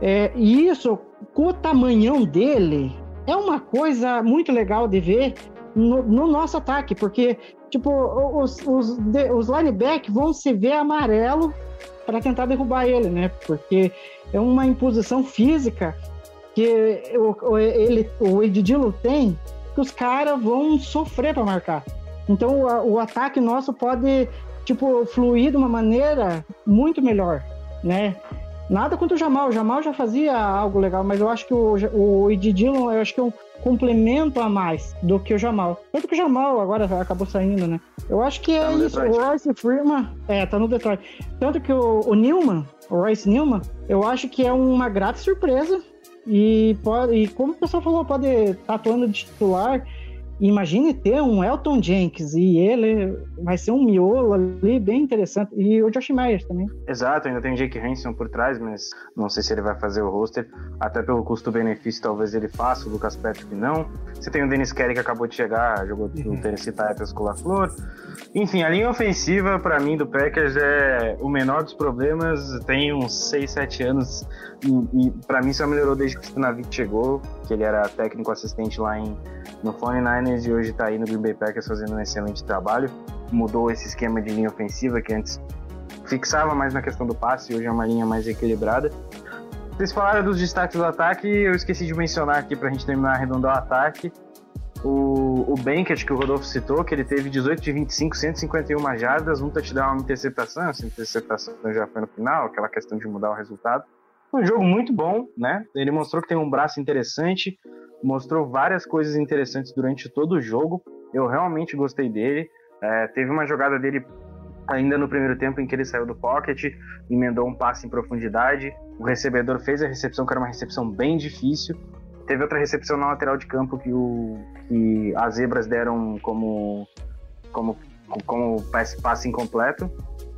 É, e isso, com o tamanhão dele, é uma coisa muito legal de ver no, no nosso ataque, porque, tipo, os, os, os linebackers vão se ver amarelo para tentar derrubar ele, né? Porque é uma imposição física que o, ele, o Edidilo tem que os caras vão sofrer para marcar. Então o, o, ataque nosso pode tipo fluir de uma maneira muito melhor, né? Nada contra o Jamal, o Jamal já fazia algo legal, mas eu acho que o, o eu acho que é um complemento a mais do que o Jamal. Tanto que o Jamal agora acabou saindo, né? Eu acho que tá é isso. Detroit. O Royce Freeman. É, tá no Detroit. Tanto que o, o Newman, o Royce Newman, eu acho que é uma grata surpresa. E, pode, e como o pessoal falou, pode estar tá atuando de titular imagine ter um Elton Jenkins e ele vai ser um miolo ali bem interessante. E o Josh Myers também. Exato, ainda tem o Jake Hanson por trás, mas não sei se ele vai fazer o roster. Até pelo custo-benefício, talvez ele faça, o Lucas Patrick não. Você tem o Dennis Kelly que acabou de chegar, jogou no Tennessee Titans com o LaFleur. Enfim, a linha ofensiva, para mim, do Packers é o menor dos problemas. Tem uns 6, 7 anos e, e para mim só melhorou desde que o Stanavik chegou, que ele era técnico assistente lá em no 49ers e hoje está aí no Green Bay Packers fazendo um excelente trabalho. Mudou esse esquema de linha ofensiva que antes fixava mais na questão do passe hoje é uma linha mais equilibrada. Vocês falaram dos destaques do ataque, eu esqueci de mencionar aqui para a gente terminar arredondar o ataque. O, o Bankett, que o Rodolfo citou, que ele teve 18 de 25, 151 jardas, um touchdown, uma interceptação. Essa interceptação já foi no final, aquela questão de mudar o resultado. Foi um jogo muito bom, né? Ele mostrou que tem um braço interessante, mostrou várias coisas interessantes durante todo o jogo. Eu realmente gostei dele. É, teve uma jogada dele ainda no primeiro tempo em que ele saiu do pocket, emendou um passe em profundidade. O recebedor fez a recepção, que era uma recepção bem difícil. Teve outra recepção na lateral de campo que, o, que as zebras deram como, como, como passe, passe incompleto.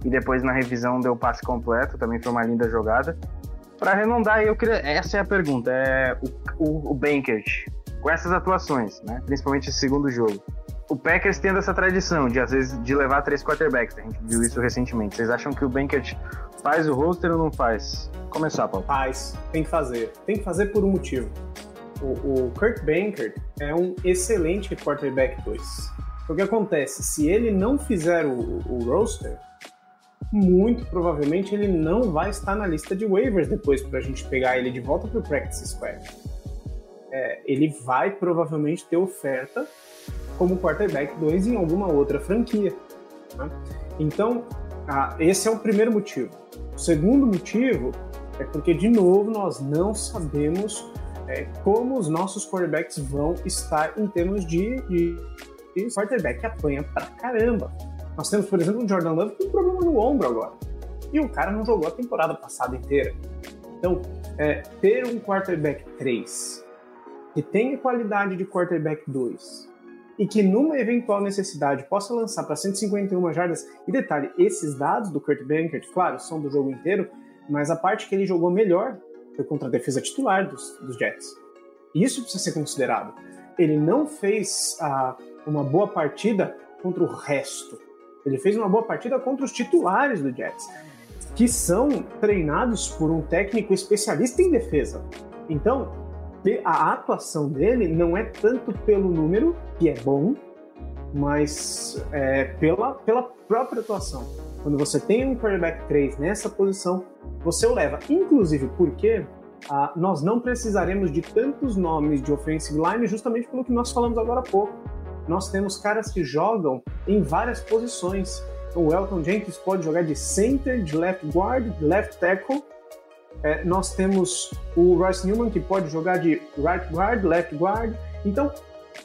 E depois na revisão deu passe completo, também foi uma linda jogada. Para arredondar, eu queria, essa é a pergunta. É o, o, o Bankert, com essas atuações, né, principalmente esse segundo jogo, o Packers tendo essa tradição de, às vezes, de levar três quarterbacks. A gente viu isso recentemente. Vocês acham que o Bankert faz o roster ou não faz? Começar, Paulo. Faz, tem que fazer. Tem que fazer por um motivo. O, o Kurt Bankert é um excelente quarterback 2. O que acontece? Se ele não fizer o, o roster, muito provavelmente ele não vai estar na lista de waivers depois para a gente pegar ele de volta para o practice squad. É, ele vai provavelmente ter oferta como quarterback 2 em alguma outra franquia. Né? Então, esse é o primeiro motivo. O segundo motivo é porque, de novo, nós não sabemos é, como os nossos quarterbacks vão estar em termos de, de, de quarterback que apanha pra caramba. Nós temos, por exemplo, o Jordan Love com um problema no ombro agora. E o cara não jogou a temporada passada inteira. Então, é, ter um quarterback 3 que tenha qualidade de quarterback 2 e que numa eventual necessidade possa lançar para 151 jardas. E detalhe, esses dados do Kurt Bankert, claro, são do jogo inteiro, mas a parte que ele jogou melhor foi contra a defesa titular dos, dos Jets. Isso precisa ser considerado. Ele não fez ah, uma boa partida contra o resto. Ele fez uma boa partida contra os titulares do Jets, que são treinados por um técnico especialista em defesa. Então, a atuação dele não é tanto pelo número, que é bom, mas é, pela, pela própria atuação. Quando você tem um quarterback 3 nessa posição, você o leva. Inclusive porque ah, nós não precisaremos de tantos nomes de offensive line justamente pelo que nós falamos agora há pouco. Nós temos caras que jogam em várias posições. O Elton Jenkins pode jogar de center, de left guard, de left tackle, é, nós temos o Royce Newman, que pode jogar de right guard, left guard. Então,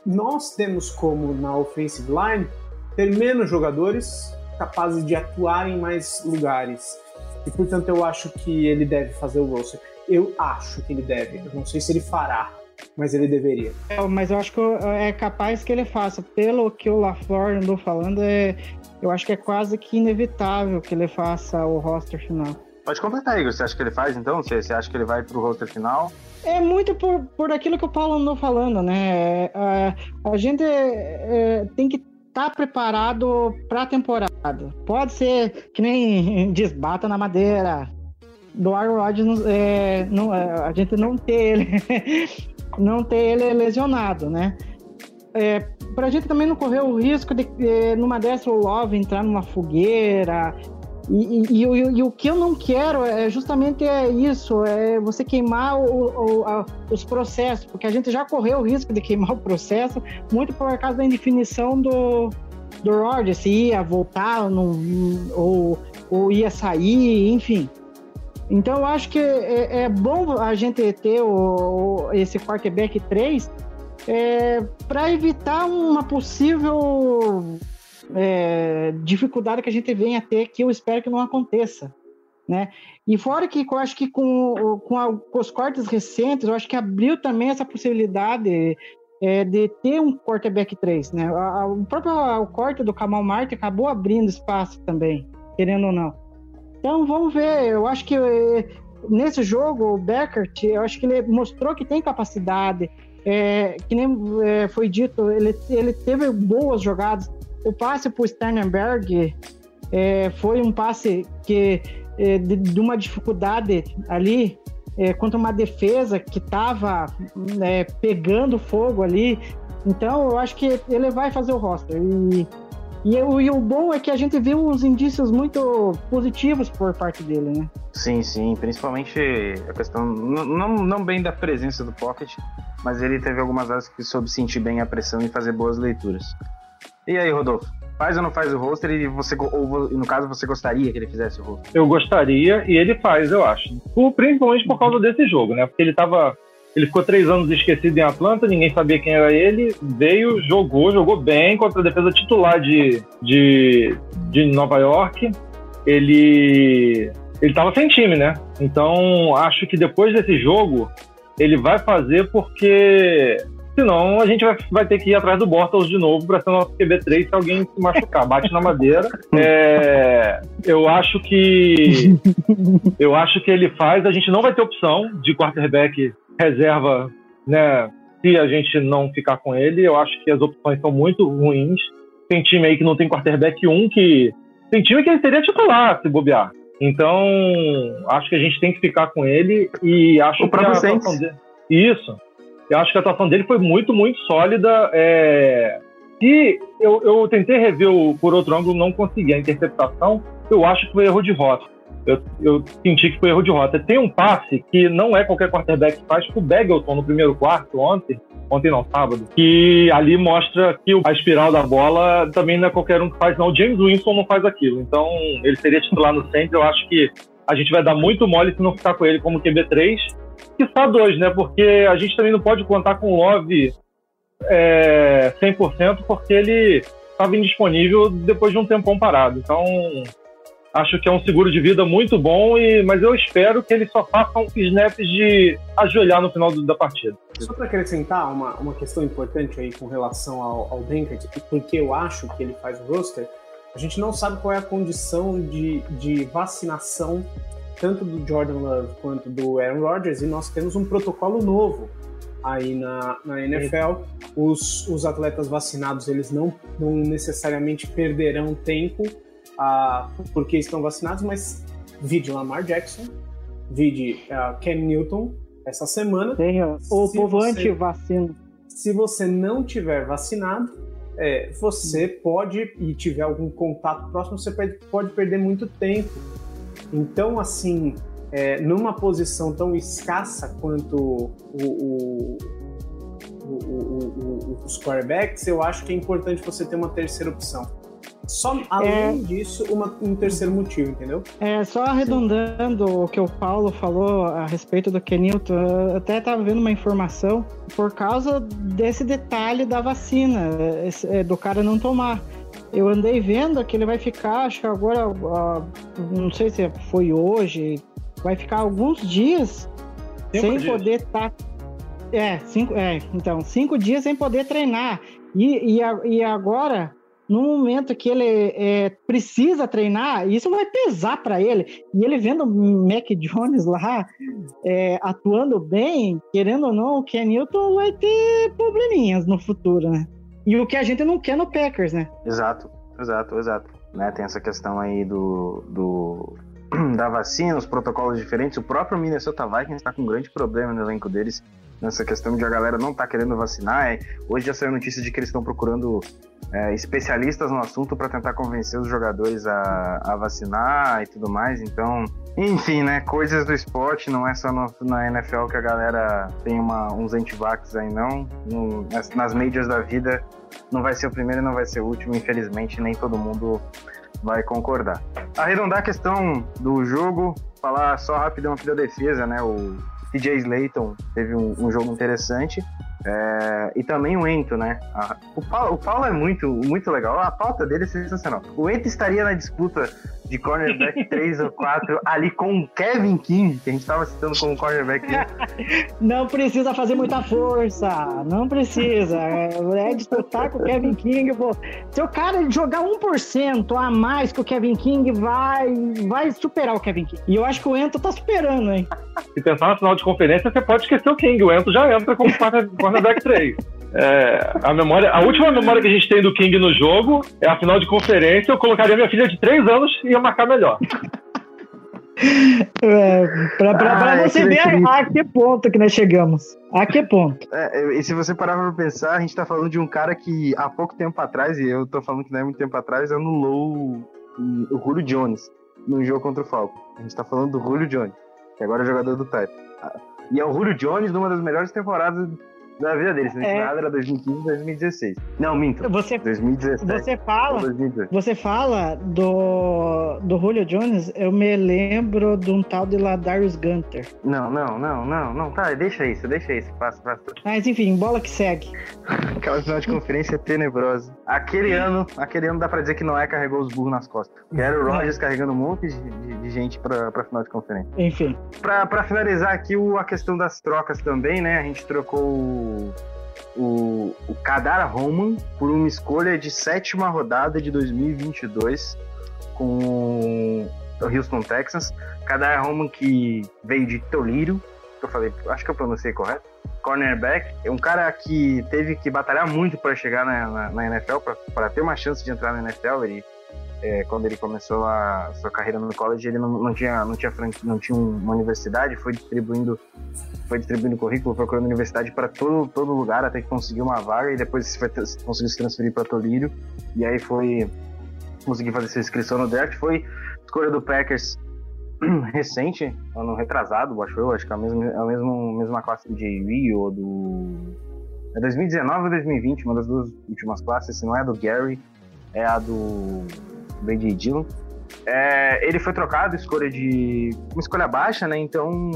nós temos como na offensive line ter menos jogadores capazes de atuar em mais lugares. E, portanto, eu acho que ele deve fazer o roster. Eu acho que ele deve. Eu não sei se ele fará, mas ele deveria. É, mas eu acho que é capaz que ele faça. Pelo que o LaFleur andou falando, é, eu acho que é quase que inevitável que ele faça o roster final. Pode completar, Igor. Você acha que ele faz, então? Você, você acha que ele vai pro roster final? É muito por, por aquilo que o Paulo andou falando, né? A, é, a gente é, tem que estar tá preparado para a temporada. Pode ser que nem desbata na madeira. Do Aaron Rodgers, é, não, é, a gente não ter ele, não ter ele lesionado, né? É, para a gente também não correr o risco de, de numa dessa o Love entrar numa fogueira e, e, e, e, o que eu não quero é justamente é isso, é você queimar o, o, a, os processos, porque a gente já correu o risco de queimar o processo, muito por causa da indefinição do, do Roger, se ia voltar ou, ou ia sair, enfim. Então eu acho que é, é bom a gente ter o, esse quarterback 3 é, para evitar uma possível é, dificuldade que a gente vem a ter que eu espero que não aconteça. Né? E fora que eu acho que com, com, a, com os cortes recentes, eu acho que abriu também essa possibilidade é, de ter um quarterback 3. Né? A, a, o próprio o corte do Kamal Martin acabou abrindo espaço também, querendo ou não. Então vamos ver, eu acho que é, nesse jogo o Beckert, eu acho que ele mostrou que tem capacidade, é, que nem é, foi dito, ele, ele teve boas jogadas, o passe para o Sternberg é, foi um passe que é, de, de, uma dificuldade ali é, contra uma defesa que estava né, pegando fogo ali. Então eu acho que ele vai fazer o roster. E, e, e, o bom é que a gente viu uns indícios muito positivos por parte dele, né? Sim, sim, principalmente a questão, não, não bem da presença do Pocket, mas ele teve algumas horas que soube sentir bem a pressão e fazer boas leituras. E aí, Rodolfo? Faz ou não faz o roster? E você, ou no caso, você gostaria que ele fizesse o roster? Eu gostaria e ele faz, eu acho. Principalmente por causa desse jogo, né? Porque ele tava. Ele ficou três anos esquecido em Atlanta, ninguém sabia quem era ele. Veio, jogou, jogou bem contra a defesa titular de, de, de Nova York. Ele. Ele tava sem time, né? Então, acho que depois desse jogo, ele vai fazer porque Senão a gente vai, vai ter que ir atrás do Bortles de novo para ser nosso QB3 se alguém se machucar. Bate na madeira. É, eu acho que. Eu acho que ele faz. A gente não vai ter opção de quarterback reserva, né? se a gente não ficar com ele. Eu acho que as opções são muito ruins. Tem time aí que não tem quarterback 1 que. Tem time que ele seria titular se bobear. Então, acho que a gente tem que ficar com ele e acho O que a atuação dele. Isso. Eu acho que a atuação dele foi muito, muito sólida. É... Se eu, eu tentei rever o, por outro ângulo, não consegui. A interceptação, eu acho que foi erro de rota. Eu, eu senti que foi erro de rota. Tem um passe que não é qualquer quarterback que faz pro Bagelton no primeiro quarto, ontem, ontem não, sábado, que ali mostra que a espiral da bola também não é qualquer um que faz, não. O James Winston não faz aquilo. Então, ele seria titular no centro. Eu acho que a gente vai dar muito mole se não ficar com ele como QB3. Que só dois, né? Porque a gente também não pode contar com o Love é, 100% porque ele estava indisponível depois de um tempão parado. Então, acho que é um seguro de vida muito bom, e, mas eu espero que eles só façam snaps de ajoelhar no final do- da partida. Só para acrescentar uma, uma questão importante aí com relação ao, ao porque eu acho que ele faz o roster, a gente não sabe qual é a condição de, de vacinação tanto do Jordan Love quanto do Aaron Rodgers, e nós temos um protocolo novo aí na, na NFL. Os, os atletas vacinados, eles não, não necessariamente perderão tempo ah, porque estão vacinados, mas vide Lamar Jackson, vide ah, Cam Newton essa semana, Tem o Se povo anti-vacina. se você não tiver vacinado, é, você pode, e tiver algum contato próximo, você pode, pode perder muito tempo. Então, assim, é, numa posição tão escassa quanto o- o- o- os quarterbacks, eu acho que é importante você ter uma terceira opção. Só além disso, uma- um terceiro motivo, entendeu? É, só arredondando o que o Paulo falou a respeito do Kenilton, eu até estava vendo uma informação por causa desse detalhe da vacina, é, do cara não tomar. Eu andei vendo que ele vai ficar, acho que agora, não sei se foi hoje, vai ficar alguns dias Cinco sem dias. poder estar. É, cinco, é, então, cinco dias sem poder treinar. E, e, e agora, no momento que ele é, precisa treinar, isso vai pesar para ele. E ele vendo o Mac Jones lá é, atuando bem, querendo ou não, o Ken Newton vai ter probleminhas no futuro, né? E o que a gente não quer no Packers, né? Exato, exato, exato. Né, tem essa questão aí do, do da vacina, os protocolos diferentes. O próprio Minnesota Vikings está com um grande problema no elenco deles nessa questão de a galera não tá querendo vacinar. É, hoje já saiu notícia de que eles estão procurando é, especialistas no assunto para tentar convencer os jogadores a, a vacinar e tudo mais. Então, enfim, né? Coisas do esporte, não é só no- na NFL que a galera tem uma, uns antivax aí, não. No- nas, nas majors da vida, não vai ser o primeiro e não vai ser o último. Infelizmente, nem todo mundo vai concordar. Arredondar a questão do jogo, falar só rapidão aqui da defesa, né? O TJ Slayton teve um, um jogo interessante. É, e também o Ento, né? A- o, Paulo, o Paulo é muito, muito legal. A pauta dele é sensacional. O Ento estaria na disputa de cornerback 3 ou 4 ali com o Kevin King, que a gente estava citando como cornerback. Não precisa fazer muita força, não precisa. É disputar com o Kevin King. Pô. Se o cara jogar 1% a mais que o Kevin King, vai, vai superar o Kevin King. E eu acho que o Ento tá superando, hein? Se pensar na final de conferência, você pode esquecer o King. O Ento já entra como corner- cornerback 3. É, a, memória, a última memória que a gente tem do King no jogo é a final de conferência. Eu colocaria minha filha de 3 anos e ia marcar melhor. É, pra, pra, pra Ah, você que ver a, a que ponto que nós chegamos. A que ponto? É, e se você parar pra pensar, a gente tá falando de um cara que há pouco tempo atrás, e eu tô falando que não é muito tempo atrás, anulou o, o Julio Jones no jogo contra o Falcon. A gente tá falando do Julio Jones, que agora é jogador do Titans. E é o Julio Jones numa das melhores temporadas da vida dele. Se não É. nada, era 2015 2016. Não, minto. Você, 2017 você fala 2018. Você fala do, do Julio Jones, eu me lembro de um tal de Ladarius Gunter. Não, não, não, não, não. Tá, deixa isso, deixa isso. Passa, passa. Mas enfim, bola que segue. Aquela final de conferência tenebrosa. Aquele ano, aquele ano dá pra dizer que Noé carregou os burros nas costas. Que era o Rogers carregando um monte de, de- de gente pra, pra final de conferência. Enfim. Pra, pra finalizar aqui o- a questão das trocas também, né? A gente trocou o, o, Kadar Roman por uma escolha de sétima rodada de 2022 com o Houston Texans. Kadar Roman que veio de Toledo, que eu falei, acho que eu pronunciei correto. cornerback, é um cara que teve que batalhar muito para chegar na, na, na NFL, para ter uma chance de entrar na NFL. Ele, é, quando ele começou a sua carreira no college, ele não, não tinha, não tinha, não tinha uma universidade, foi distribuindo, foi distribuindo currículo, procurando universidade para todo, todo lugar até que conseguiu uma vaga e depois foi, conseguiu se transferir para Toledo e aí foi conseguir fazer sua inscrição no draft. Foi escolha do Packers recente, ano retrasado, acho eu, acho que é a mesma, é a mesma, mesma classe do J.V. ou do. É 2019 ou 2020, uma das duas últimas classes, se não é a do Gary, é a do B.J. Dillon. É, ele foi trocado, escolha de. uma escolha baixa, né? Então.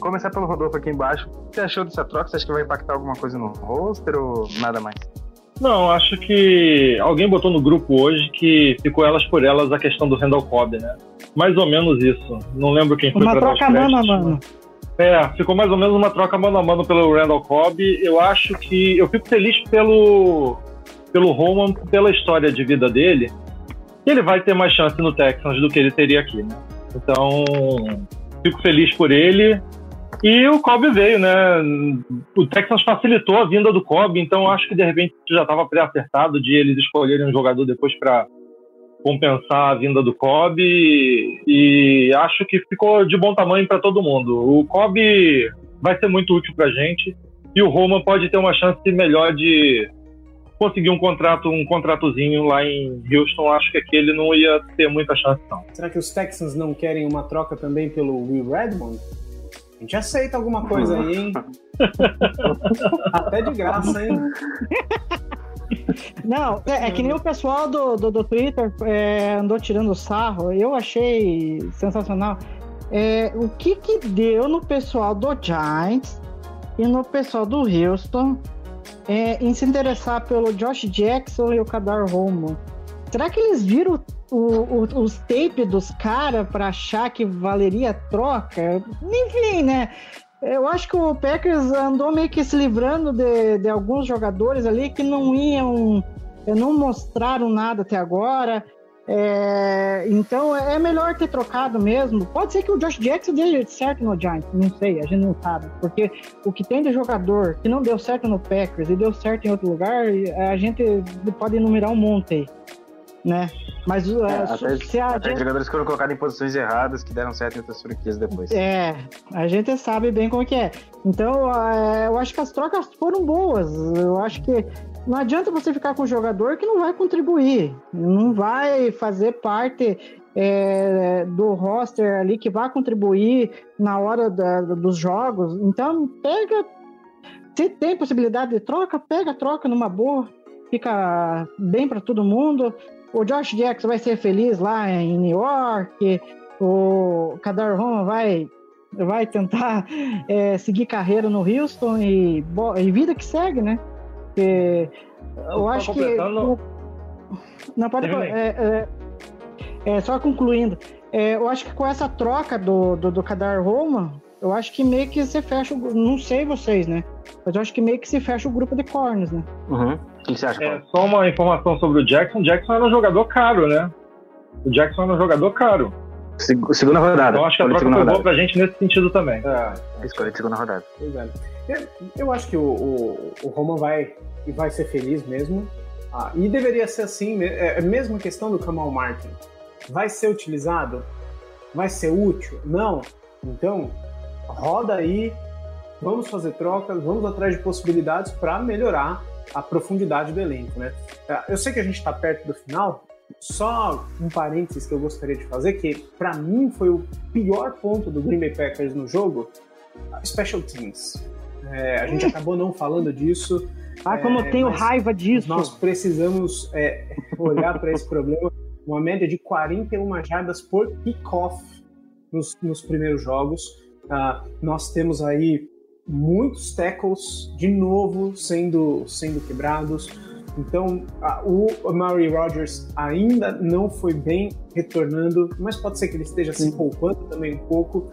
Começar pelo Rodolfo aqui embaixo. O que você achou dessa troca? Você acha que vai impactar alguma coisa no roster ou nada mais? Não, acho que alguém botou no grupo hoje que ficou elas por elas a questão do Randall Cobb, né? Mais ou menos isso. Não lembro quem foi Uma troca mano a mano. É, ficou mais ou menos uma troca mano a mano pelo Randall Cobb. Eu acho que. Eu fico feliz pelo. pelo Roman, pela história de vida dele. Ele vai ter mais chance no Texans do que ele teria aqui, né? Então, fico feliz por ele. E o Cobb veio, né? O Texans facilitou a vinda do Cobb, então acho que de repente já estava pré-acertado de eles escolherem um jogador depois para compensar a vinda do Cobb. E acho que ficou de bom tamanho para todo mundo. O Cobb vai ser muito útil para gente e o Roma pode ter uma chance melhor de conseguir um contrato, um contratozinho lá em Houston. Acho que aqui ele não ia ter muita chance, não. Será que os Texans não querem uma troca também pelo Will Redmond? A gente aceita alguma coisa aí, hein? Até de graça, hein? Não, é, é, que nem o pessoal do, do, do Twitter é, andou tirando sarro. Eu achei sensacional. É, o que que deu no pessoal do Giants e no pessoal do Houston é, em se interessar pelo Josh Jackson e o Kadar Romo? Será que eles viram o, o, os tapes dos caras para achar que valeria troca? Enfim, né? Eu acho que o Packers andou meio que se livrando de, de alguns jogadores ali que não iam, não mostraram nada até agora. É, então é melhor ter trocado mesmo. Pode ser que o Josh Jackson dê certo no Giants, não sei, a gente não sabe. Porque o que tem de jogador que não deu certo no Packers e deu certo em outro lugar, a gente pode enumerar um monte aí né? Mas uh, é, até, se a até gente... jogadores que foram colocados em posições erradas que deram certo em outras franquias depois. É, a gente sabe bem como que é. Então, uh, eu acho que as trocas foram boas. Eu acho que não adianta você ficar com um jogador que não vai contribuir, não vai fazer parte é, do roster ali que vai contribuir na hora da, dos jogos. Então, pega. Se tem possibilidade de troca, pega, troca numa boa, fica bem para todo mundo. O Josh Jackson vai ser feliz lá em New York, o Kadar Roma vai, vai tentar é, seguir carreira no Houston e, e, vida que segue, né? Porque eu acho que. O, não, pode. É, é, é, só concluindo. É, eu acho que com essa troca do, do, do Kadar Roma, eu acho que meio que você fecha o. Não sei vocês, né? Mas eu acho que meio que se fecha o grupo de corners, né? Uhum que você acha? É, só uma informação sobre o Jackson. O Jackson era um jogador caro, né? O Jackson era um jogador caro. Segunda rodada. Então acho que a troca foi boa pra gente nesse sentido também. É, escolha de segunda rodada. É. Eu acho que o, o, o Roman vai, vai ser feliz mesmo. Ah, e deveria ser assim, é a é mesma questão do Kamal Martin. Vai ser utilizado? Vai ser útil? Não. Então, roda aí, vamos fazer trocas, vamos atrás de possibilidades para melhorar a profundidade do elenco, né? É, eu sei que a gente está perto do final, só um parênteses que eu gostaria de fazer, que para mim foi o pior ponto do Green Bay Packers no jogo, Special Teams. É, a gente acabou não falando disso. Ah, como é, eu tenho raiva disso! Nós precisamos é, olhar para esse problema. Uma média de 41 jardas por kickoff nos, nos primeiros jogos. Uh, nós temos aí muitos tackles de novo sendo, sendo quebrados. Então, a, o Murray Rogers ainda não foi bem retornando, mas pode ser que ele esteja se poupando também um pouco.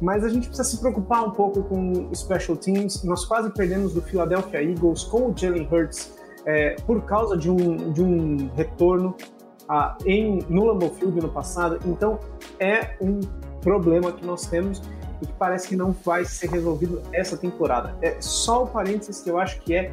Mas a gente precisa se preocupar um pouco com special teams. Nós quase perdemos do Philadelphia Eagles com o Jalen Hurts é, por causa de um, de um retorno a, em, no Lambeau Field no passado. Então, é um problema que nós temos e que parece que não vai ser resolvido essa temporada. É só o parênteses que eu acho que é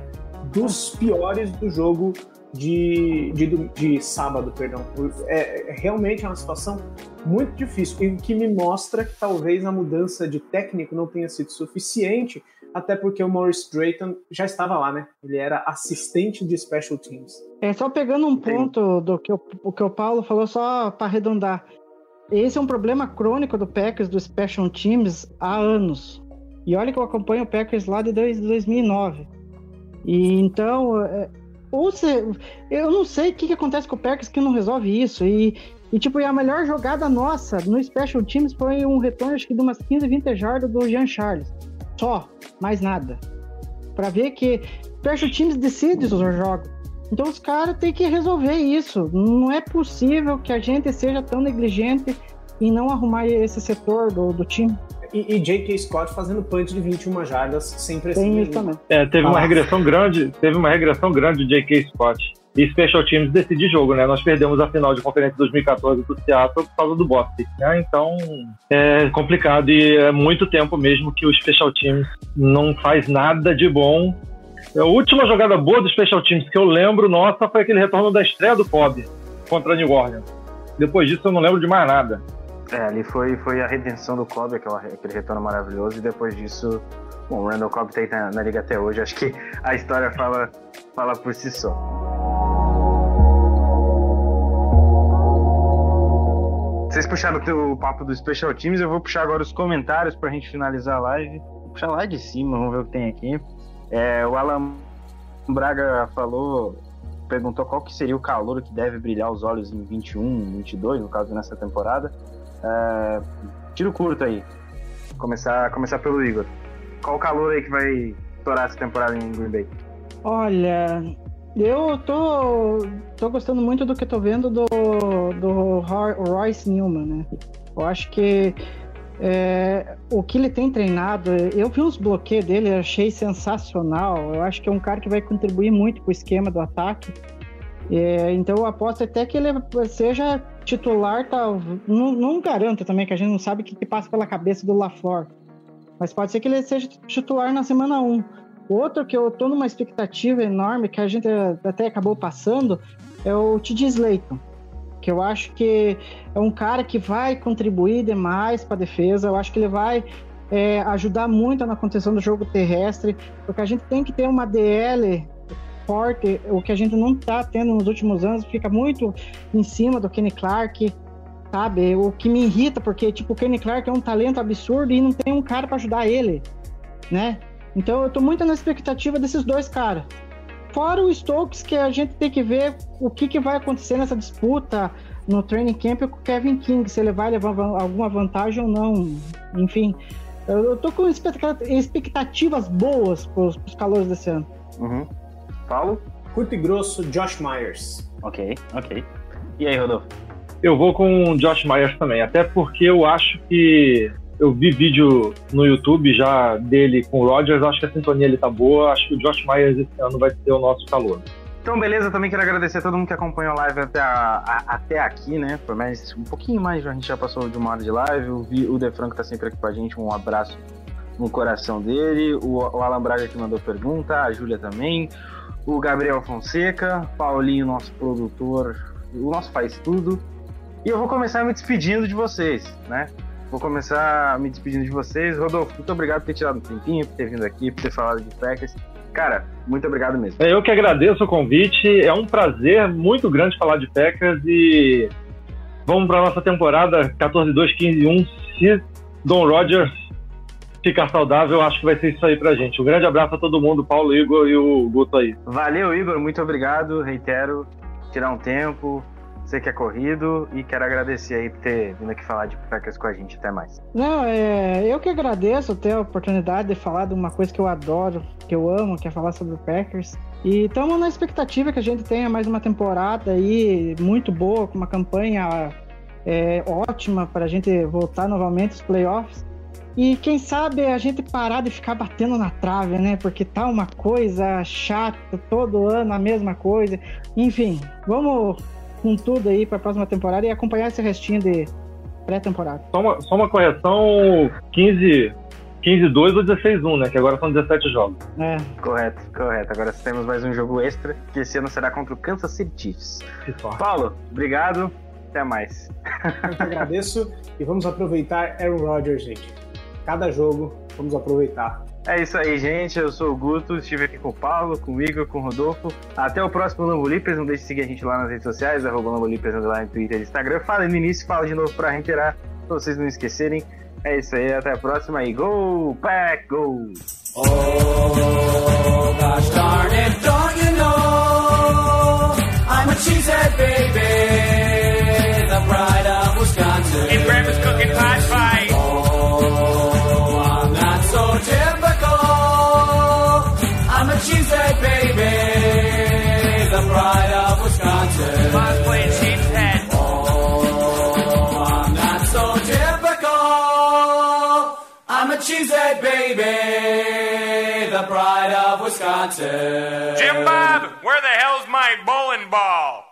dos piores do jogo de, de, de sábado, perdão. É, é, realmente é uma situação muito difícil e que me mostra que talvez a mudança de técnico não tenha sido suficiente, até porque o Maurice Drayton já estava lá, né? Ele era assistente de special teams. É só pegando um ponto do que o, o que o Paulo falou, só para arredondar. Esse é um problema crônico do Packers, do Special Teams, há anos. E olha que eu acompanho o Packers lá de 2009. E então, é, ou se, eu não sei o que, que acontece com o Packers que não resolve isso. E, e tipo, a melhor jogada nossa no Special Teams foi um retorno, acho que de umas 15, 20 jardas do Jean Charles. Só, mais nada. Para ver que Special Teams decide os jogos. Então os caras têm que resolver isso. Não é possível que a gente seja tão negligente em não arrumar esse setor do, do time. E, e J.K. Scott fazendo punch de 21 jardas sem pressão. Tem isso também. É, teve uma regressão grande, teve uma regressão grande de J.K. Scott. E Special Teams decidir jogo, né? Nós perdemos a final de conferência 2014 do Seattle por causa do Boston, né? Então é complicado e é muito tempo mesmo que o Special Teams não faz nada de bom a última jogada boa do Special Teams que eu lembro, nossa, foi aquele retorno da estreia do Cobb contra a New Orleans. Depois disso eu não lembro de mais nada. É, ali foi, foi a redenção do aquela, aquele retorno maravilhoso, e depois disso, bom, o Randall Cobb tá aí na, na, liga até hoje, acho que a história fala, fala por si só. Vocês puxaram o papo do Special Teams, eu vou puxar agora os comentários pra gente finalizar a live. Vou puxar lá de cima, vamos ver o que tem aqui. É, o Alan Braga falou, perguntou qual que seria o calor que deve brilhar os olhos em 21, 22, no caso nessa temporada. É, tiro curto aí. Começar, começar pelo Igor. Qual o calor aí que vai estourar essa temporada em Green Bay? Olha, eu tô, tô gostando muito do que tô vendo do, do Royce Newman, né? Eu acho que é, o que ele tem treinado, eu vi os bloqueios dele, achei sensacional. Eu acho que é um cara que vai contribuir muito com o esquema do ataque. É, então eu aposto até que ele seja titular, tá, não, não garanto também, que a gente não sabe o que, que passa pela cabeça do LaFleur. Mas pode ser que ele seja titular na semana 1. Outro que eu tô numa expectativa enorme, que a gente até acabou passando, é o T.J. Slayton que eu acho que é um cara que vai contribuir demais para a defesa. Eu acho que ele vai é, ajudar muito na contenção do jogo terrestre, porque a gente tem que ter uma DL forte, o que a gente não está tendo nos últimos anos, fica muito em cima do Kenny Clark, sabe? O que me irrita, porque tipo, o Kenny Clark é um talento absurdo e não tem um cara para ajudar ele, né? Então eu estou muito na expectativa desses dois caras. Fora o Stokes, que a gente tem que ver o que, que vai acontecer nessa disputa no training camp com o Kevin King, se ele vai levar alguma vantagem ou não. Enfim, eu tô com expectativas boas para os calores desse ano. Uhum. Paulo? Curto e grosso, Josh Myers. Ok, ok. E aí, Rodolfo? Eu vou com Josh Myers também, até porque eu acho que eu vi vídeo no YouTube já dele com o Rogers, acho que a sintonia ele tá boa, acho que o Josh Myers esse ano vai ser o nosso calor. Então, beleza, também quero agradecer a todo mundo que acompanhou a live até, a, a, até aqui, né? Por mais um pouquinho mais, a gente já passou de uma hora de live. O, o De Franco tá sempre aqui com a gente, um abraço no coração dele. O, o Alan Braga que mandou pergunta, a Júlia também. O Gabriel Fonseca, Paulinho, nosso produtor, o nosso faz tudo. E eu vou começar me despedindo de vocês, né? Vou começar me despedindo de vocês. Rodolfo, muito obrigado por ter tirado um tempinho, por ter vindo aqui, por ter falado de Packers. Cara, muito obrigado mesmo. É, eu que agradeço o convite. É um prazer muito grande falar de Packers e vamos para nossa temporada 14-2, 15-1. Se Don Rogers ficar saudável, acho que vai ser isso aí pra gente. Um grande abraço a todo mundo, Paulo, Igor e o Guto aí. Valeu, Igor. Muito obrigado. Reitero, tirar um tempo, Sei que é corrido e quero agradecer aí por ter vindo aqui falar de Packers com a gente. Até mais. Não, é, eu que agradeço ter a oportunidade de falar de uma coisa que eu adoro, que eu amo, que é falar sobre o Packers. E estamos na expectativa que a gente tenha mais uma temporada aí muito boa, com uma campanha é, ótima para a gente voltar novamente aos playoffs. E quem sabe a gente parar de ficar batendo na trave, né? Porque tá uma coisa chata, todo ano a mesma coisa. Enfim, vamos com tudo aí para a próxima temporada e acompanhar esse restinho de, pré-temporada. Só uma, só uma correção: 15, 15-2 ou 16-1, né? Que agora são 17 jogos. É. Correto, correto. Agora temos mais um jogo extra, que esse ano será contra o Kansas City Chiefs. Paulo, obrigado. Até mais. Eu que agradeço e vamos aproveitar Aaron Rodgers, gente. Cada jogo, vamos aproveitar. É isso aí, gente. Eu sou o Guto, estive aqui com o Paulo, com o Igor, com o Rodolfo. Até o próximo Lambolipers. Não deixe de seguir a gente lá nas redes sociais, arroba Lambolipers, no Twitter e Instagram. Fala no início, fala de novo pra reiterar, pra vocês não esquecerem. É isso aí, até a próxima e Go Pack Go! Oh, gosh darn it, don't you know? I'm a cheesehead baby, pride of Wisconsin. Jim Bob, where the hell's my bowling ball?